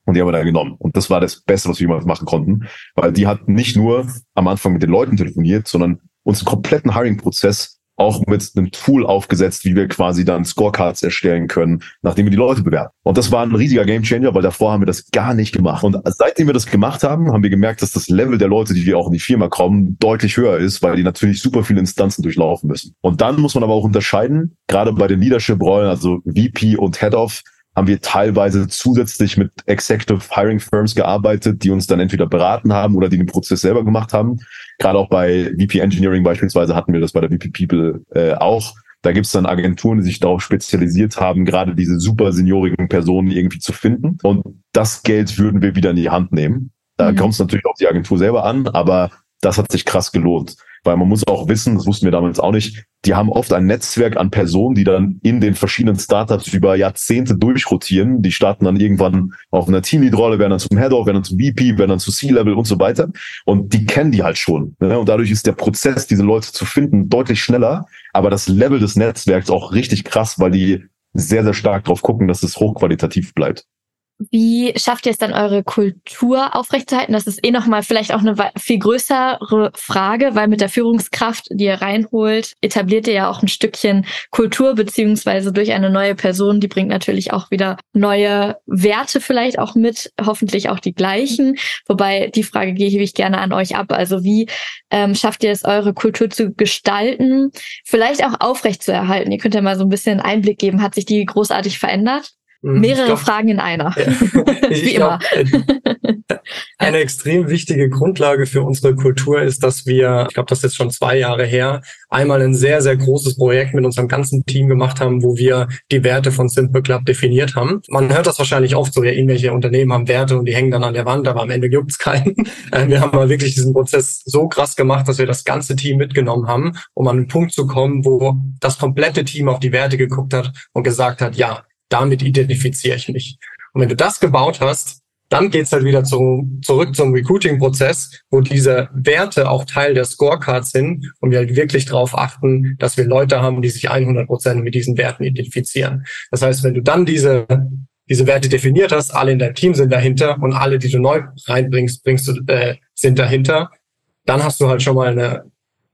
Und die haben wir dann genommen. Und das war das Beste, was wir jemals machen konnten. Weil die hat nicht nur am Anfang mit den Leuten telefoniert, sondern uns einen kompletten Hiring-Prozess auch mit einem Tool aufgesetzt, wie wir quasi dann Scorecards erstellen können, nachdem wir die Leute bewerben. Und das war ein riesiger Gamechanger, weil davor haben wir das gar nicht gemacht. Und seitdem wir das gemacht haben, haben wir gemerkt, dass das Level der Leute, die wir auch in die Firma kommen, deutlich höher ist, weil die natürlich super viele Instanzen durchlaufen müssen. Und dann muss man aber auch unterscheiden, gerade bei den Leadership-Rollen, also VP und Head of, haben wir teilweise zusätzlich mit Executive Hiring Firms gearbeitet, die uns dann entweder beraten haben oder die den Prozess selber gemacht haben. Gerade auch bei VP Engineering beispielsweise hatten wir das bei der VP People äh, auch. Da gibt's dann Agenturen, die sich darauf spezialisiert haben, gerade diese super seniorigen Personen irgendwie zu finden. Und das Geld würden wir wieder in die Hand nehmen. Da mhm. kommt es natürlich auf die Agentur selber an, aber das hat sich krass gelohnt. Weil man muss auch wissen, das wussten wir damals auch nicht, die haben oft ein Netzwerk an Personen, die dann in den verschiedenen Startups über Jahrzehnte durchrotieren. Die starten dann irgendwann auf einer Teamlead-Rolle, werden dann zum Head-Off, werden dann zum VP, werden dann zu C-Level und so weiter. Und die kennen die halt schon. Ne? Und dadurch ist der Prozess, diese Leute zu finden, deutlich schneller. Aber das Level des Netzwerks auch richtig krass, weil die sehr, sehr stark drauf gucken, dass es hochqualitativ bleibt. Wie schafft ihr es dann, eure Kultur aufrechtzuerhalten? Das ist eh nochmal vielleicht auch eine viel größere Frage, weil mit der Führungskraft, die ihr reinholt, etabliert ihr ja auch ein Stückchen Kultur, beziehungsweise durch eine neue Person, die bringt natürlich auch wieder neue Werte vielleicht auch mit, hoffentlich auch die gleichen. Wobei die Frage gebe ich gerne an euch ab. Also wie ähm, schafft ihr es, eure Kultur zu gestalten, vielleicht auch aufrechtzuerhalten? Ihr könnt ja mal so ein bisschen Einblick geben. Hat sich die großartig verändert? Mhm. Mehrere glaub, Fragen in einer. Ja, Wie immer. Glaub, eine extrem wichtige Grundlage für unsere Kultur ist, dass wir, ich glaube, das ist jetzt schon zwei Jahre her, einmal ein sehr, sehr großes Projekt mit unserem ganzen Team gemacht haben, wo wir die Werte von Simple Club definiert haben. Man hört das wahrscheinlich oft so, ja, irgendwelche Unternehmen haben Werte und die hängen dann an der Wand, aber am Ende gibt's keinen. Äh, wir haben mal wirklich diesen Prozess so krass gemacht, dass wir das ganze Team mitgenommen haben, um an einen Punkt zu kommen, wo das komplette Team auf die Werte geguckt hat und gesagt hat, ja, damit identifiziere ich mich. Und wenn du das gebaut hast, dann geht's halt wieder zu, zurück zum Recruiting-Prozess, wo diese Werte auch Teil der Scorecards sind und wir halt wirklich darauf achten, dass wir Leute haben, die sich 100 Prozent mit diesen Werten identifizieren. Das heißt, wenn du dann diese, diese Werte definiert hast, alle in deinem Team sind dahinter und alle, die du neu reinbringst, bringst du, äh, sind dahinter, dann hast du halt schon mal eine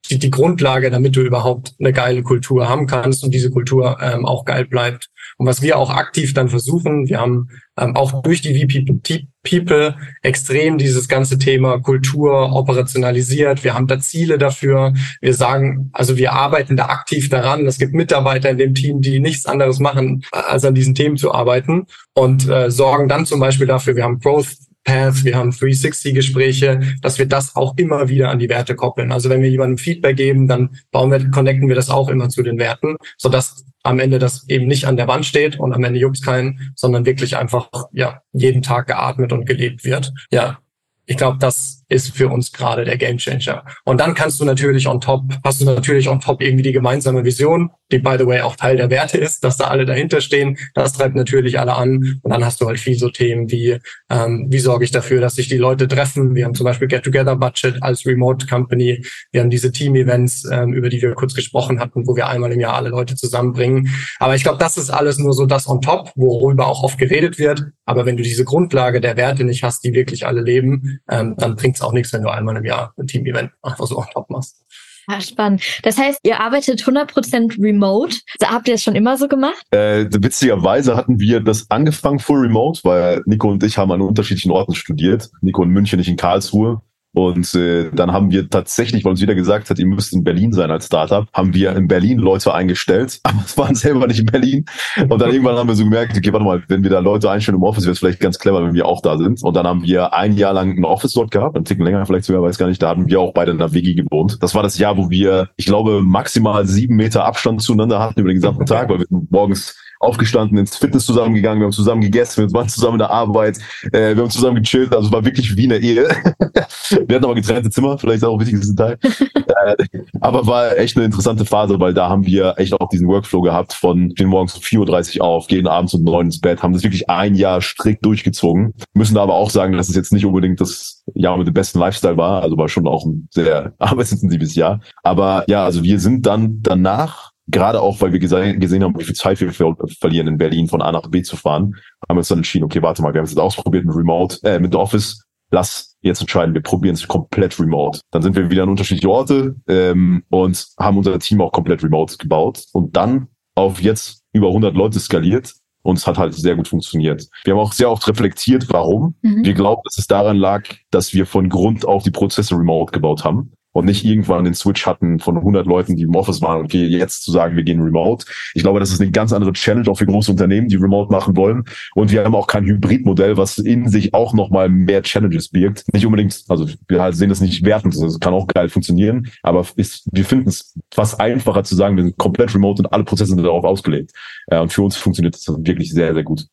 die, die Grundlage, damit du überhaupt eine geile Kultur haben kannst und diese Kultur ähm, auch geil bleibt. Und was wir auch aktiv dann versuchen, wir haben ähm, auch durch die VP People extrem dieses ganze Thema Kultur operationalisiert. Wir haben da Ziele dafür. Wir sagen, also wir arbeiten da aktiv daran. Es gibt Mitarbeiter in dem Team, die nichts anderes machen, als an diesen Themen zu arbeiten und äh, sorgen dann zum Beispiel dafür, wir haben Growth Path, wir haben 360-Gespräche, dass wir das auch immer wieder an die Werte koppeln. Also wenn wir jemandem Feedback geben, dann bauen wir, connecten wir das auch immer zu den Werten, sodass am Ende das eben nicht an der Wand steht und am Ende juckt's keinen, sondern wirklich einfach, ja, jeden Tag geatmet und gelebt wird. Ja, Ich glaube, das ist für uns gerade der Gamechanger. Und dann kannst du natürlich on top, hast du natürlich on top irgendwie die gemeinsame Vision, die by the way auch Teil der Werte ist, dass da alle dahinter stehen. Das treibt natürlich alle an. Und dann hast du halt viel so Themen wie, ähm, wie sorge ich dafür, dass sich die Leute treffen. Wir haben zum Beispiel Get Together Budget als Remote Company. Wir haben diese Team-Events, ähm, über die wir kurz gesprochen hatten, wo wir einmal im Jahr alle Leute zusammenbringen. Aber ich glaube, das ist alles nur so das on top, worüber auch oft geredet wird. Aber wenn du diese Grundlage der Werte nicht hast, die wirklich alle leben, ähm, dann bringt es auch nichts, wenn du einmal im Jahr ein Team-Event einfach so on top machst. Ja, spannend. Das heißt, ihr arbeitet 100% remote. Habt ihr das schon immer so gemacht? Äh, witzigerweise hatten wir das angefangen full remote, weil Nico und ich haben an unterschiedlichen Orten studiert. Nico in München, ich in Karlsruhe. Und äh, dann haben wir tatsächlich, weil uns wieder gesagt hat, ihr müsst in Berlin sein als Startup, haben wir in Berlin Leute eingestellt, aber es waren selber nicht in Berlin. Und dann irgendwann haben wir so gemerkt, okay, warte mal, wenn wir da Leute einstellen im Office, wäre es vielleicht ganz clever, wenn wir auch da sind. Und dann haben wir ein Jahr lang ein Office dort gehabt, ein Ticken länger vielleicht sogar, weiß gar nicht, da hatten wir auch beide in der WG gewohnt. Das war das Jahr, wo wir, ich glaube, maximal sieben Meter Abstand zueinander hatten über den gesamten Tag, weil wir morgens aufgestanden, ins Fitness zusammengegangen, wir haben zusammen gegessen, wir waren zusammen in der Arbeit, äh, wir haben zusammen gechillt, also es war wirklich wie eine Ehe. wir hatten aber getrennte Zimmer, vielleicht auch ein wichtiges Detail. äh, aber war echt eine interessante Phase, weil da haben wir echt auch diesen Workflow gehabt von stehen morgens um 4.30 Uhr auf, gehen abends um 9 ins Bett, haben das wirklich ein Jahr strikt durchgezogen. Müssen aber auch sagen, dass es jetzt nicht unbedingt das Jahr mit dem besten Lifestyle war, also war schon auch ein sehr arbeitsintensives Jahr. Aber ja, also wir sind dann danach gerade auch, weil wir gesehen haben, wie viel Zeit wir verlieren, in Berlin von A nach B zu fahren, haben wir uns dann entschieden, okay, warte mal, wir haben es jetzt ausprobiert mit Remote, äh, mit Office, lass jetzt entscheiden, wir probieren es komplett remote. Dann sind wir wieder an unterschiedliche Orte ähm, und haben unser Team auch komplett remote gebaut und dann auf jetzt über 100 Leute skaliert und es hat halt sehr gut funktioniert. Wir haben auch sehr oft reflektiert, warum. Mhm. Wir glauben, dass es daran lag, dass wir von Grund auf die Prozesse remote gebaut haben und nicht irgendwann den Switch hatten von 100 Leuten, die im Office waren, okay, jetzt zu sagen, wir gehen remote. Ich glaube, das ist eine ganz andere Challenge auch für große Unternehmen, die remote machen wollen. Und wir haben auch kein Hybridmodell, was in sich auch nochmal mehr Challenges birgt. Nicht unbedingt, also wir halt sehen das nicht wertend, das kann auch geil funktionieren, aber ist, wir finden es fast einfacher zu sagen, wir sind komplett remote und alle Prozesse sind darauf ausgelegt. Und für uns funktioniert das wirklich sehr, sehr gut.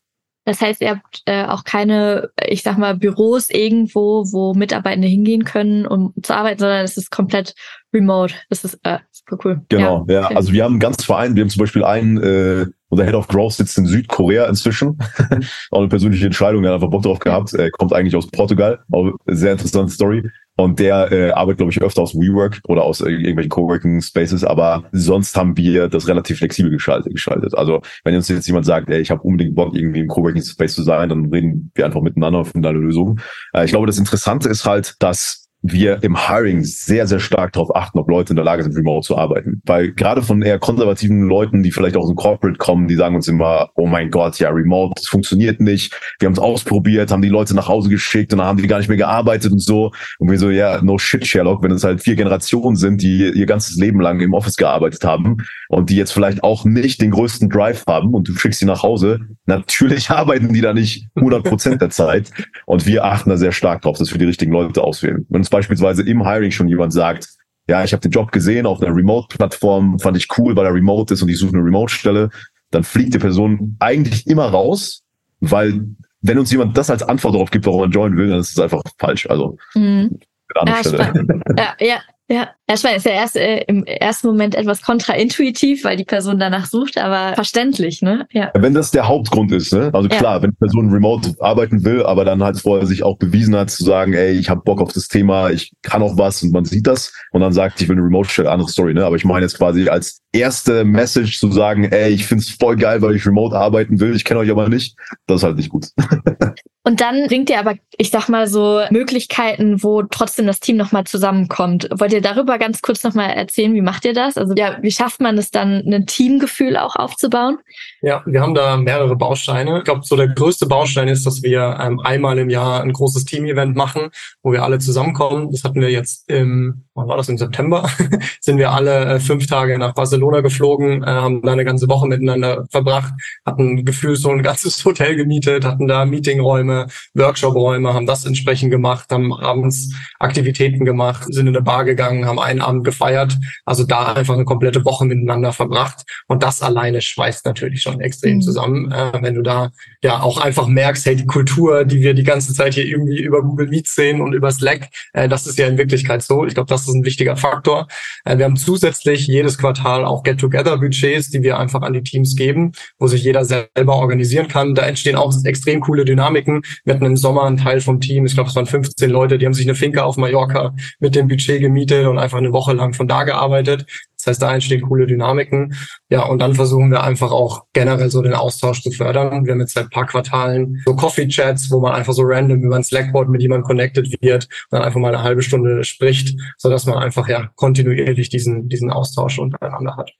Das heißt, ihr habt äh, auch keine, ich sag mal, Büros irgendwo, wo Mitarbeitende hingehen können, um zu arbeiten, sondern es ist komplett remote. Das ist äh, super cool. Genau, ja. ja. Also wir haben ganz Verein, wir haben zum Beispiel einen, äh, unser Head of Growth sitzt in Südkorea inzwischen. auch eine persönliche Entscheidung, er hat einfach Bock drauf gehabt. Er kommt eigentlich aus Portugal. Auch sehr interessante Story. Und der äh, arbeitet, glaube ich, öfter aus WeWork oder aus äh, irgendwelchen Coworking Spaces, aber sonst haben wir das relativ flexibel geschaltet. geschaltet. Also wenn uns jetzt jemand sagt, ey, ich habe unbedingt Bock, irgendwie im Coworking Space zu sein, dann reden wir einfach miteinander finden eine Lösung. Äh, ich glaube, das Interessante ist halt, dass wir im Hiring sehr, sehr stark darauf achten, ob Leute in der Lage sind, remote zu arbeiten. Weil gerade von eher konservativen Leuten, die vielleicht aus dem Corporate kommen, die sagen uns immer, oh mein Gott, ja, remote, das funktioniert nicht. Wir haben es ausprobiert, haben die Leute nach Hause geschickt und dann haben die gar nicht mehr gearbeitet und so. Und wir so, ja, no shit, Sherlock, wenn es halt vier Generationen sind, die ihr ganzes Leben lang im Office gearbeitet haben und die jetzt vielleicht auch nicht den größten Drive haben und du schickst sie nach Hause, natürlich arbeiten die da nicht 100 Prozent der Zeit. Und wir achten da sehr stark drauf, dass wir die richtigen Leute auswählen. Wenn uns beispielsweise im Hiring schon jemand sagt, ja, ich habe den Job gesehen auf einer Remote-Plattform, fand ich cool, weil er remote ist und ich suche eine Remote-Stelle, dann fliegt die Person eigentlich immer raus, weil wenn uns jemand das als Antwort darauf gibt, warum er joinen will, dann ist es einfach falsch. Also mhm. ja, ja, ja, erstmal ist ja erst äh, im ersten Moment etwas kontraintuitiv, weil die Person danach sucht, aber verständlich, ne? Ja. Wenn das der Hauptgrund ist, ne? Also klar, ja. wenn die Person remote arbeiten will, aber dann halt vorher sich auch bewiesen hat zu sagen, ey, ich habe Bock auf das Thema, ich kann auch was und man sieht das und dann sagt, ich will eine Remote-Stelle, andere Story, ne? Aber ich meine jetzt quasi als erste Message zu sagen, ey, ich find's voll geil, weil ich remote arbeiten will, ich kenne euch aber nicht, das ist halt nicht gut. Und dann bringt ihr aber, ich sag mal so, Möglichkeiten, wo trotzdem das Team nochmal zusammenkommt. Wollt ihr darüber ganz kurz nochmal erzählen, wie macht ihr das? Also ja, wie schafft man es dann, ein Teamgefühl auch aufzubauen? Ja, wir haben da mehrere Bausteine. Ich glaube, so der größte Baustein ist, dass wir ähm, einmal im Jahr ein großes Team-Event machen, wo wir alle zusammenkommen. Das hatten wir jetzt im wann war das, im September, sind wir alle äh, fünf Tage nach Barcelona geflogen, äh, haben da eine ganze Woche miteinander verbracht, hatten gefühlt so ein ganzes Hotel gemietet, hatten da Meetingräume, Workshopräume, haben das entsprechend gemacht, haben abends Aktivitäten gemacht, sind in eine Bar gegangen, haben einen Abend gefeiert, also da einfach eine komplette Woche miteinander verbracht und das alleine schweißt natürlich schon extrem mhm. zusammen, äh, wenn du da ja auch einfach merkst, hey, die Kultur, die wir die ganze Zeit hier irgendwie über Google Meet sehen und über Slack, das ist ja in Wirklichkeit so. Ich glaube, das ist ein wichtiger Faktor. Äh, wir haben zusätzlich jedes Quartal auch Get-Together-Budgets, die wir einfach an die Teams geben, wo sich jeder selber organisieren kann. Da entstehen auch extrem coole Dynamiken. Wir hatten im Sommer einen Teil vom Team, ich glaube, es waren 15 Leute, die haben sich eine Finca auf Mallorca mit dem Budget gemietet und einfach eine Woche lang von da gearbeitet. Das heißt, da entstehen coole Dynamiken. Ja, und dann versuchen wir einfach auch generell so den Austausch zu fördern. Wir haben jetzt seit paar Quartalen so Coffee-Chats, wo man einfach so random über ein Slackboard mit jemandem connected wird und dann einfach mal eine halbe Stunde spricht, so dass man einfach ja kontinuierlich diesen, diesen Austausch untereinander hat.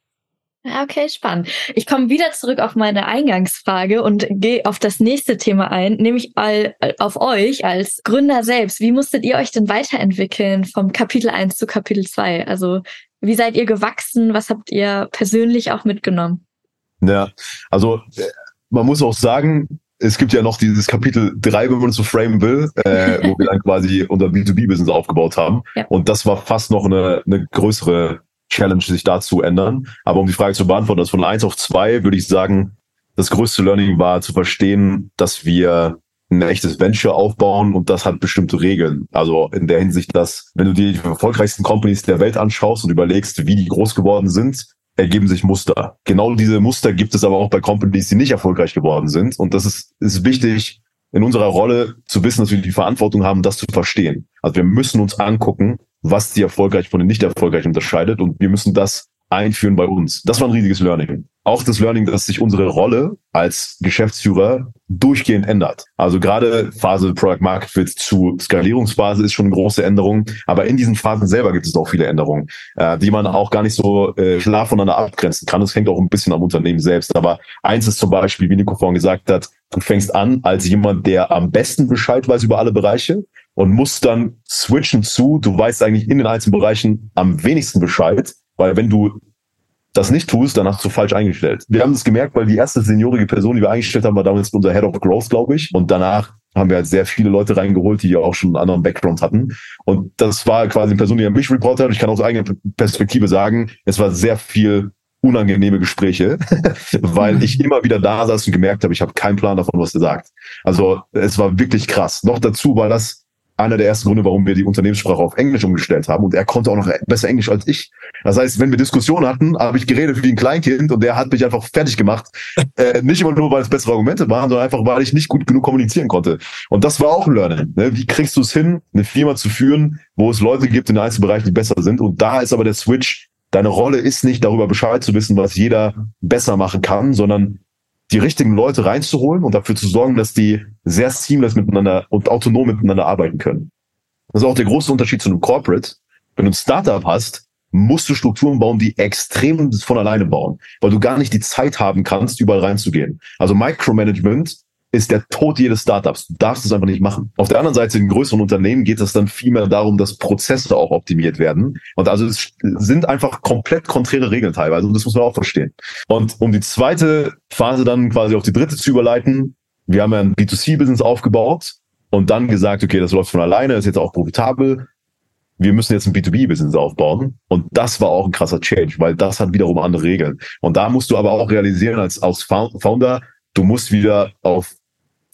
Okay, spannend. Ich komme wieder zurück auf meine Eingangsfrage und gehe auf das nächste Thema ein, nämlich all, auf euch als Gründer selbst. Wie musstet ihr euch denn weiterentwickeln vom Kapitel 1 zu Kapitel 2? Also wie seid ihr gewachsen? Was habt ihr persönlich auch mitgenommen? Ja, also äh, man muss auch sagen, es gibt ja noch dieses Kapitel 3, wenn man es so framen will, äh, wo wir dann quasi unser B2B-Business aufgebaut haben. Ja. Und das war fast noch eine, eine größere Challenge, sich da zu ändern. Aber um die Frage zu beantworten, das von 1 auf 2 würde ich sagen, das größte Learning war zu verstehen, dass wir ein echtes Venture aufbauen und das hat bestimmte Regeln. Also in der Hinsicht, dass wenn du die erfolgreichsten Companies der Welt anschaust und überlegst, wie die groß geworden sind, ergeben sich Muster. Genau diese Muster gibt es aber auch bei Companies, die nicht erfolgreich geworden sind. Und das ist, ist wichtig in unserer Rolle zu wissen, dass wir die Verantwortung haben, das zu verstehen. Also wir müssen uns angucken, was die erfolgreich von den nicht erfolgreich unterscheidet und wir müssen das einführen bei uns. Das war ein riesiges Learning. Auch das Learning, dass sich unsere Rolle als Geschäftsführer durchgehend ändert. Also gerade Phase Product Market Fit zu Skalierungsphase ist schon eine große Änderung, aber in diesen Phasen selber gibt es auch viele Änderungen, äh, die man auch gar nicht so äh, klar voneinander abgrenzen kann. Das hängt auch ein bisschen am Unternehmen selbst. Aber eins ist zum Beispiel, wie Nico vorhin gesagt hat, du fängst an als jemand, der am besten Bescheid weiß über alle Bereiche und musst dann switchen zu, du weißt eigentlich in den einzelnen Bereichen am wenigsten Bescheid weil wenn du das nicht tust, dann hast du falsch eingestellt. Wir haben das gemerkt, weil die erste seniorige Person, die wir eingestellt haben, war damals unser Head of Growth, glaube ich. Und danach haben wir halt sehr viele Leute reingeholt, die ja auch schon einen anderen Background hatten. Und das war quasi eine Person, die an mich reportet hat. Ich kann aus eigener Perspektive sagen, es war sehr viel unangenehme Gespräche, weil ich immer wieder da saß und gemerkt habe, ich habe keinen Plan davon, was er sagt. Also es war wirklich krass. Noch dazu war das einer der ersten Gründe, warum wir die Unternehmenssprache auf Englisch umgestellt haben. Und er konnte auch noch besser Englisch als ich. Das heißt, wenn wir Diskussionen hatten, habe ich geredet wie ein Kleinkind und der hat mich einfach fertig gemacht. Äh, nicht immer nur, weil es bessere Argumente waren, sondern einfach, weil ich nicht gut genug kommunizieren konnte. Und das war auch ein Learning. Ne? Wie kriegst du es hin, eine Firma zu führen, wo es Leute gibt in den einzelnen Bereichen, die besser sind? Und da ist aber der Switch. Deine Rolle ist nicht darüber Bescheid zu wissen, was jeder besser machen kann, sondern die richtigen Leute reinzuholen und dafür zu sorgen, dass die sehr seamless miteinander und autonom miteinander arbeiten können. Das ist auch der große Unterschied zu einem Corporate. Wenn du ein Startup hast, musst du Strukturen bauen, die extrem von alleine bauen, weil du gar nicht die Zeit haben kannst, überall reinzugehen. Also Micromanagement ist der Tod jedes Startups. Du darfst es einfach nicht machen. Auf der anderen Seite in größeren Unternehmen geht es dann vielmehr darum, dass Prozesse auch optimiert werden. Und also es sind einfach komplett konträre Regeln teilweise. Und das muss man auch verstehen. Und um die zweite Phase dann quasi auf die dritte zu überleiten, wir haben ja ein B2C-Business aufgebaut und dann gesagt, okay, das läuft von alleine, ist jetzt auch profitabel. Wir müssen jetzt ein B2B-Business aufbauen. Und das war auch ein krasser Change, weil das hat wiederum andere Regeln. Und da musst du aber auch realisieren als, als Founder, du musst wieder auf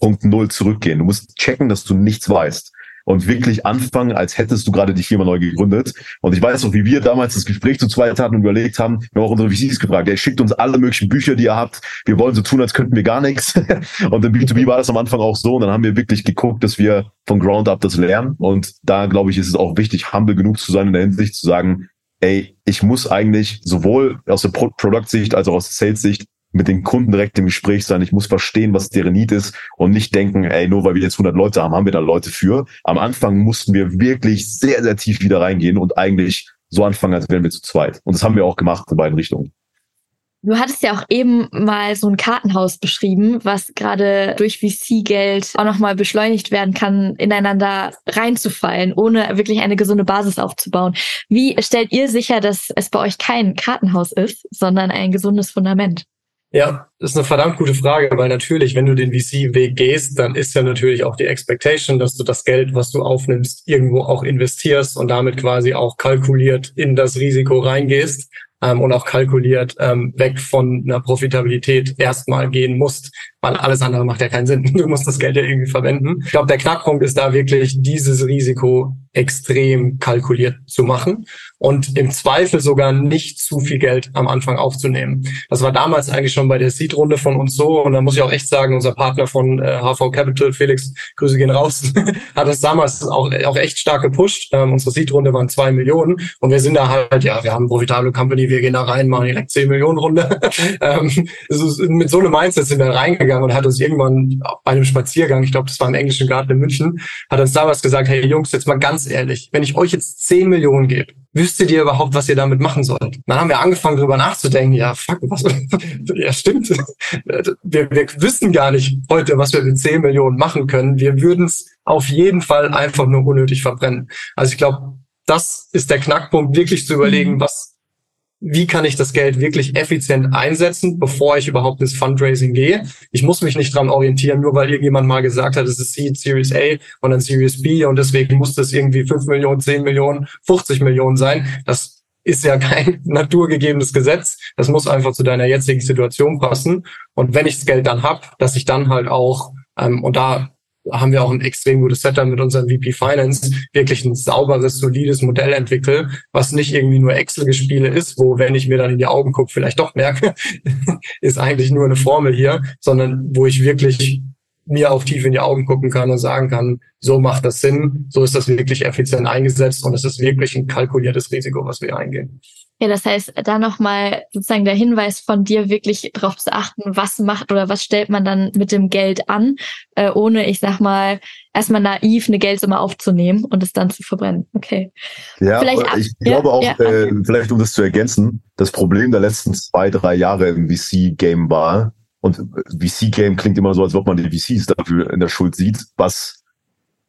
Punkt Null zurückgehen. Du musst checken, dass du nichts weißt und wirklich anfangen, als hättest du gerade die Firma neu gegründet. Und ich weiß auch, wie wir damals das Gespräch zu zweit hatten und überlegt haben, wir haben auch unsere VCs gefragt, ihr schickt uns alle möglichen Bücher, die ihr habt. Wir wollen so tun, als könnten wir gar nichts. Und im B2B war das am Anfang auch so. Und dann haben wir wirklich geguckt, dass wir von Ground Up das lernen. Und da, glaube ich, ist es auch wichtig, humble genug zu sein in der Hinsicht zu sagen, ey, ich muss eigentlich sowohl aus der Product-Sicht als auch aus der Sales-Sicht mit den Kunden direkt im Gespräch sein. Ich muss verstehen, was deren Need ist und nicht denken, ey, nur weil wir jetzt 100 Leute haben, haben wir da Leute für. Am Anfang mussten wir wirklich sehr, sehr tief wieder reingehen und eigentlich so anfangen, als wären wir zu zweit. Und das haben wir auch gemacht in beiden Richtungen. Du hattest ja auch eben mal so ein Kartenhaus beschrieben, was gerade durch VC-Geld auch nochmal beschleunigt werden kann, ineinander reinzufallen, ohne wirklich eine gesunde Basis aufzubauen. Wie stellt ihr sicher, dass es bei euch kein Kartenhaus ist, sondern ein gesundes Fundament? Ja, das ist eine verdammt gute Frage, weil natürlich, wenn du den VC-Weg gehst, dann ist ja natürlich auch die Expectation, dass du das Geld, was du aufnimmst, irgendwo auch investierst und damit quasi auch kalkuliert in das Risiko reingehst ähm, und auch kalkuliert ähm, weg von einer Profitabilität erstmal gehen musst, weil alles andere macht ja keinen Sinn. Du musst das Geld ja irgendwie verwenden. Ich glaube, der Knackpunkt ist da wirklich, dieses Risiko extrem kalkuliert zu machen und im Zweifel sogar nicht zu viel Geld am Anfang aufzunehmen. Das war damals eigentlich schon bei der Seed-Runde von uns so und da muss ich auch echt sagen, unser Partner von äh, HV Capital, Felix, Grüße gehen raus, hat uns damals auch, auch echt stark gepusht. Ähm, unsere Seed-Runde waren zwei Millionen und wir sind da halt, ja, wir haben profitable Company, wir gehen da rein, machen direkt zehn Millionen Runde. ähm, ist, mit so einem Mindset sind wir reingegangen und hat uns irgendwann bei einem Spaziergang, ich glaube, das war im englischen Garten in München, hat uns damals gesagt, hey Jungs, jetzt mal ganz ehrlich, wenn ich euch jetzt 10 Millionen gebe, wüsstet ihr überhaupt, was ihr damit machen sollt? Dann haben wir angefangen, darüber nachzudenken, ja, fuck, was, ja, stimmt. Wir, wir wissen gar nicht heute, was wir mit 10 Millionen machen können. Wir würden es auf jeden Fall einfach nur unnötig verbrennen. Also ich glaube, das ist der Knackpunkt, wirklich zu überlegen, mhm. was wie kann ich das Geld wirklich effizient einsetzen, bevor ich überhaupt ins Fundraising gehe. Ich muss mich nicht dran orientieren, nur weil irgendjemand mal gesagt hat, es ist Seed, Series A und dann Series B und deswegen muss das irgendwie 5 Millionen, 10 Millionen, 50 Millionen sein. Das ist ja kein naturgegebenes Gesetz. Das muss einfach zu deiner jetzigen Situation passen. Und wenn ich das Geld dann hab, dass ich dann halt auch, ähm, und da haben wir auch ein extrem gutes Setup mit unserem VP Finance, wirklich ein sauberes, solides Modell entwickelt, was nicht irgendwie nur Excel-Gespiele ist, wo, wenn ich mir dann in die Augen gucke, vielleicht doch merke, ist eigentlich nur eine Formel hier, sondern wo ich wirklich mir auch tief in die Augen gucken kann und sagen kann, so macht das Sinn, so ist das wirklich effizient eingesetzt und es ist wirklich ein kalkuliertes Risiko, was wir eingehen. Ja, das heißt, da nochmal sozusagen der Hinweis von dir, wirklich darauf zu achten, was macht oder was stellt man dann mit dem Geld an, äh, ohne, ich sag mal, erstmal naiv eine Geldsumme aufzunehmen und es dann zu verbrennen. Okay. Ja, vielleicht, ich ja, glaube auch, ja, äh, vielleicht um das zu ergänzen, das Problem der letzten zwei, drei Jahre im VC-Game war, und VC-Game klingt immer so, als ob man die VCs dafür in der Schuld sieht, was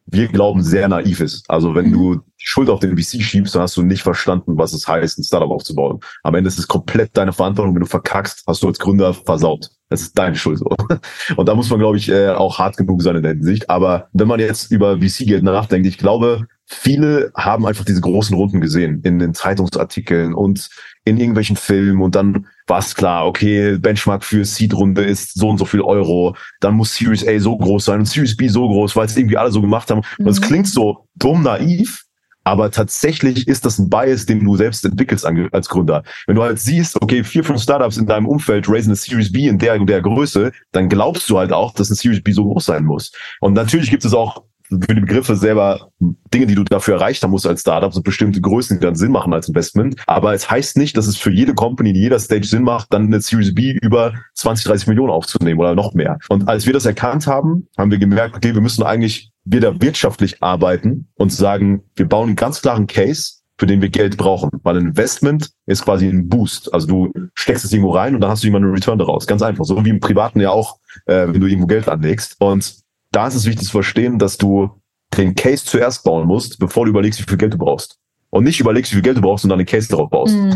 wir glauben, sehr naiv ist. Also wenn du die Schuld auf den VC schiebst, dann hast du nicht verstanden, was es heißt, ein Startup aufzubauen. Am Ende ist es komplett deine Verantwortung. Wenn du verkackst, hast du als Gründer versaut. Das ist deine Schuld so. Und da muss man, glaube ich, äh, auch hart genug sein in der Hinsicht. Aber wenn man jetzt über VC-Geld nachdenkt, ich glaube, viele haben einfach diese großen Runden gesehen in den Zeitungsartikeln und in irgendwelchen Filmen und dann war es klar, okay, Benchmark für Seed-Runde ist so und so viel Euro, dann muss Series A so groß sein und Series B so groß, weil es irgendwie alle so gemacht haben. Und es mhm. klingt so dumm naiv, aber tatsächlich ist das ein Bias, den du selbst entwickelst als Gründer. Wenn du halt siehst, okay, vier, fünf Startups in deinem Umfeld raisen eine Series B in der und der Größe, dann glaubst du halt auch, dass eine Series B so groß sein muss. Und natürlich gibt es auch für die Begriffe selber Dinge, die du dafür erreicht haben musst als Startup, so bestimmte Größen, die dann Sinn machen als Investment. Aber es heißt nicht, dass es für jede Company, die jeder Stage Sinn macht, dann eine Series B über 20, 30 Millionen aufzunehmen oder noch mehr. Und als wir das erkannt haben, haben wir gemerkt, okay, wir müssen eigentlich wieder wirtschaftlich arbeiten und sagen, wir bauen einen ganz klaren Case, für den wir Geld brauchen. Weil ein Investment ist quasi ein Boost. Also du steckst es irgendwo rein und dann hast du irgendwann einen Return daraus. Ganz einfach. So wie im Privaten ja auch, äh, wenn du irgendwo Geld anlegst. Und da ist es wichtig zu verstehen, dass du den Case zuerst bauen musst, bevor du überlegst, wie viel Geld du brauchst. Und nicht überlegst, wie viel Geld du brauchst und dann einen Case darauf baust.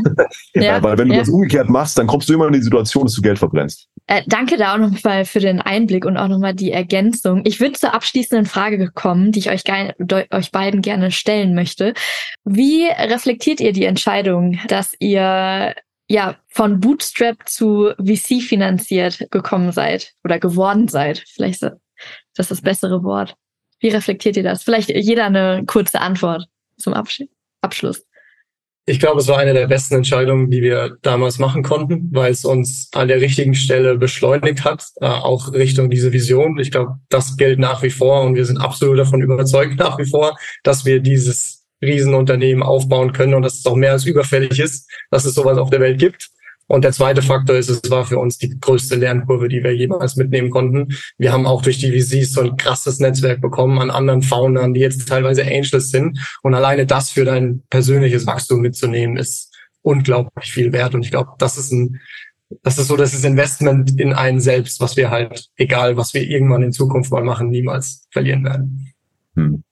Mm. Ja, Weil wenn du ja. das umgekehrt machst, dann kommst du immer in die Situation, dass du Geld verbrennst. Äh, danke da auch nochmal für den Einblick und auch nochmal die Ergänzung. Ich würde zur abschließenden Frage kommen, die ich euch, euch beiden gerne stellen möchte. Wie reflektiert ihr die Entscheidung, dass ihr ja von Bootstrap zu VC finanziert gekommen seid oder geworden seid? Vielleicht das ist das bessere Wort. Wie reflektiert ihr das? Vielleicht jeder eine kurze Antwort zum Absch Abschluss. Ich glaube, es war eine der besten Entscheidungen, die wir damals machen konnten, weil es uns an der richtigen Stelle beschleunigt hat, äh, auch Richtung diese Vision. Ich glaube, das gilt nach wie vor und wir sind absolut davon überzeugt nach wie vor, dass wir dieses Riesenunternehmen aufbauen können und dass es auch mehr als überfällig ist, dass es sowas auf der Welt gibt. Und der zweite Faktor ist, es war für uns die größte Lernkurve, die wir jemals mitnehmen konnten. Wir haben auch durch die VCs so ein krasses Netzwerk bekommen an anderen Foundern, die jetzt teilweise Angels sind. Und alleine das für dein persönliches Wachstum mitzunehmen, ist unglaublich viel wert. Und ich glaube, das ist ein das ist so das Investment in einen selbst, was wir halt, egal was wir irgendwann in Zukunft mal machen, niemals verlieren werden. Hm.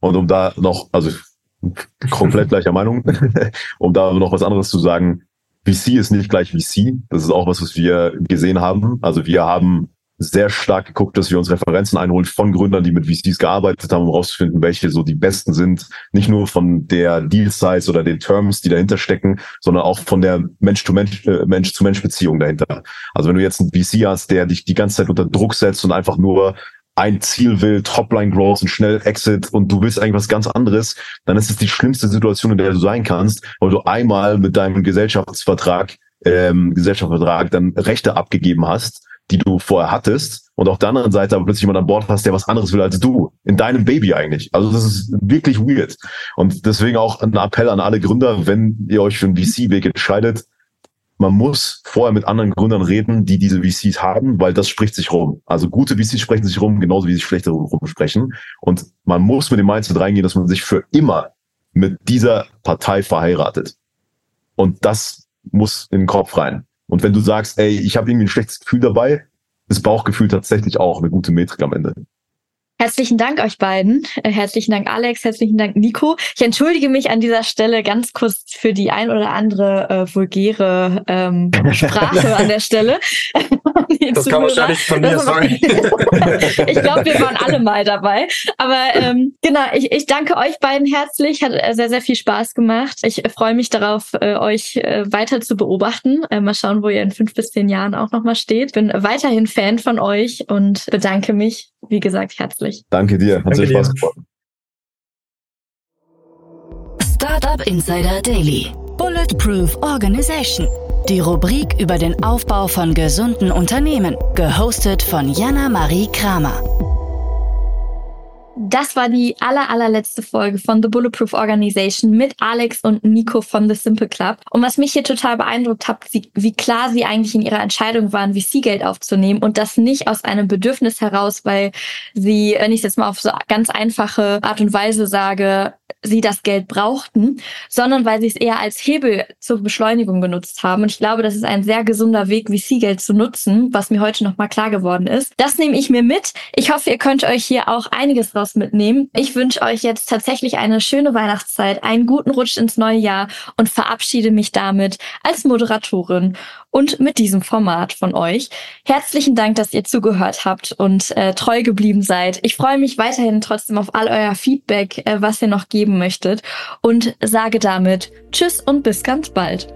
Und um da noch, also komplett gleicher Meinung, um da noch was anderes zu sagen, VC ist nicht gleich VC. Das ist auch was, was wir gesehen haben. Also wir haben sehr stark geguckt, dass wir uns Referenzen einholen von Gründern, die mit VCs gearbeitet haben, um rauszufinden, welche so die besten sind. Nicht nur von der Deal Size oder den Terms, die dahinter stecken, sondern auch von der Mensch-to-Mensch, äh, Mensch-zu-Mensch-Beziehung dahinter. Also wenn du jetzt einen VC hast, der dich die ganze Zeit unter Druck setzt und einfach nur ein Ziel will, Topline Growth und schnell Exit und du willst eigentlich was ganz anderes, dann ist es die schlimmste Situation, in der du sein kannst, weil du einmal mit deinem Gesellschaftsvertrag, ähm, Gesellschaftsvertrag dann Rechte abgegeben hast die du vorher hattest und auf der anderen Seite aber plötzlich jemand an Bord hast, der was anderes will als du. In deinem Baby eigentlich. Also das ist wirklich weird. Und deswegen auch ein Appell an alle Gründer, wenn ihr euch für einen VC-Weg entscheidet, man muss vorher mit anderen Gründern reden, die diese VCs haben, weil das spricht sich rum. Also gute VCs sprechen sich rum, genauso wie sich schlechte rumsprechen. Und man muss mit dem Mindset reingehen, dass man sich für immer mit dieser Partei verheiratet. Und das muss in den Kopf rein. Und wenn du sagst, ey, ich habe irgendwie ein schlechtes Gefühl dabei, ist Bauchgefühl tatsächlich auch eine gute Metrik am Ende. Herzlichen Dank euch beiden. Äh, herzlichen Dank Alex, herzlichen Dank Nico. Ich entschuldige mich an dieser Stelle ganz kurz für die ein oder andere äh, vulgäre ähm, Sprache an der Stelle. das kam wahrscheinlich von mir, sorry. ich glaube, wir waren alle mal dabei. Aber ähm, genau, ich, ich danke euch beiden herzlich. Hat äh, sehr, sehr viel Spaß gemacht. Ich freue mich darauf, äh, euch äh, weiter zu beobachten. Äh, mal schauen, wo ihr in fünf bis zehn Jahren auch nochmal steht. Bin weiterhin Fan von euch und bedanke mich, wie gesagt, herzlich euch. Danke dir, hat sehr Spaß gemacht. Startup Insider Daily. Bulletproof Organization. Die Rubrik über den Aufbau von gesunden Unternehmen. Gehostet von Jana Marie Kramer. Das war die aller, allerletzte Folge von The Bulletproof Organization mit Alex und Nico von The Simple Club. Und was mich hier total beeindruckt hat, wie, klar sie eigentlich in ihrer Entscheidung waren, VC-Geld aufzunehmen und das nicht aus einem Bedürfnis heraus, weil sie, wenn ich es jetzt mal auf so ganz einfache Art und Weise sage, sie das Geld brauchten, sondern weil sie es eher als Hebel zur Beschleunigung genutzt haben. Und ich glaube, das ist ein sehr gesunder Weg, VC-Geld zu nutzen, was mir heute nochmal klar geworden ist. Das nehme ich mir mit. Ich hoffe, ihr könnt euch hier auch einiges raus mitnehmen. Ich wünsche euch jetzt tatsächlich eine schöne Weihnachtszeit, einen guten Rutsch ins neue Jahr und verabschiede mich damit als Moderatorin und mit diesem Format von euch. Herzlichen Dank, dass ihr zugehört habt und äh, treu geblieben seid. Ich freue mich weiterhin trotzdem auf all euer Feedback, äh, was ihr noch geben möchtet und sage damit Tschüss und bis ganz bald.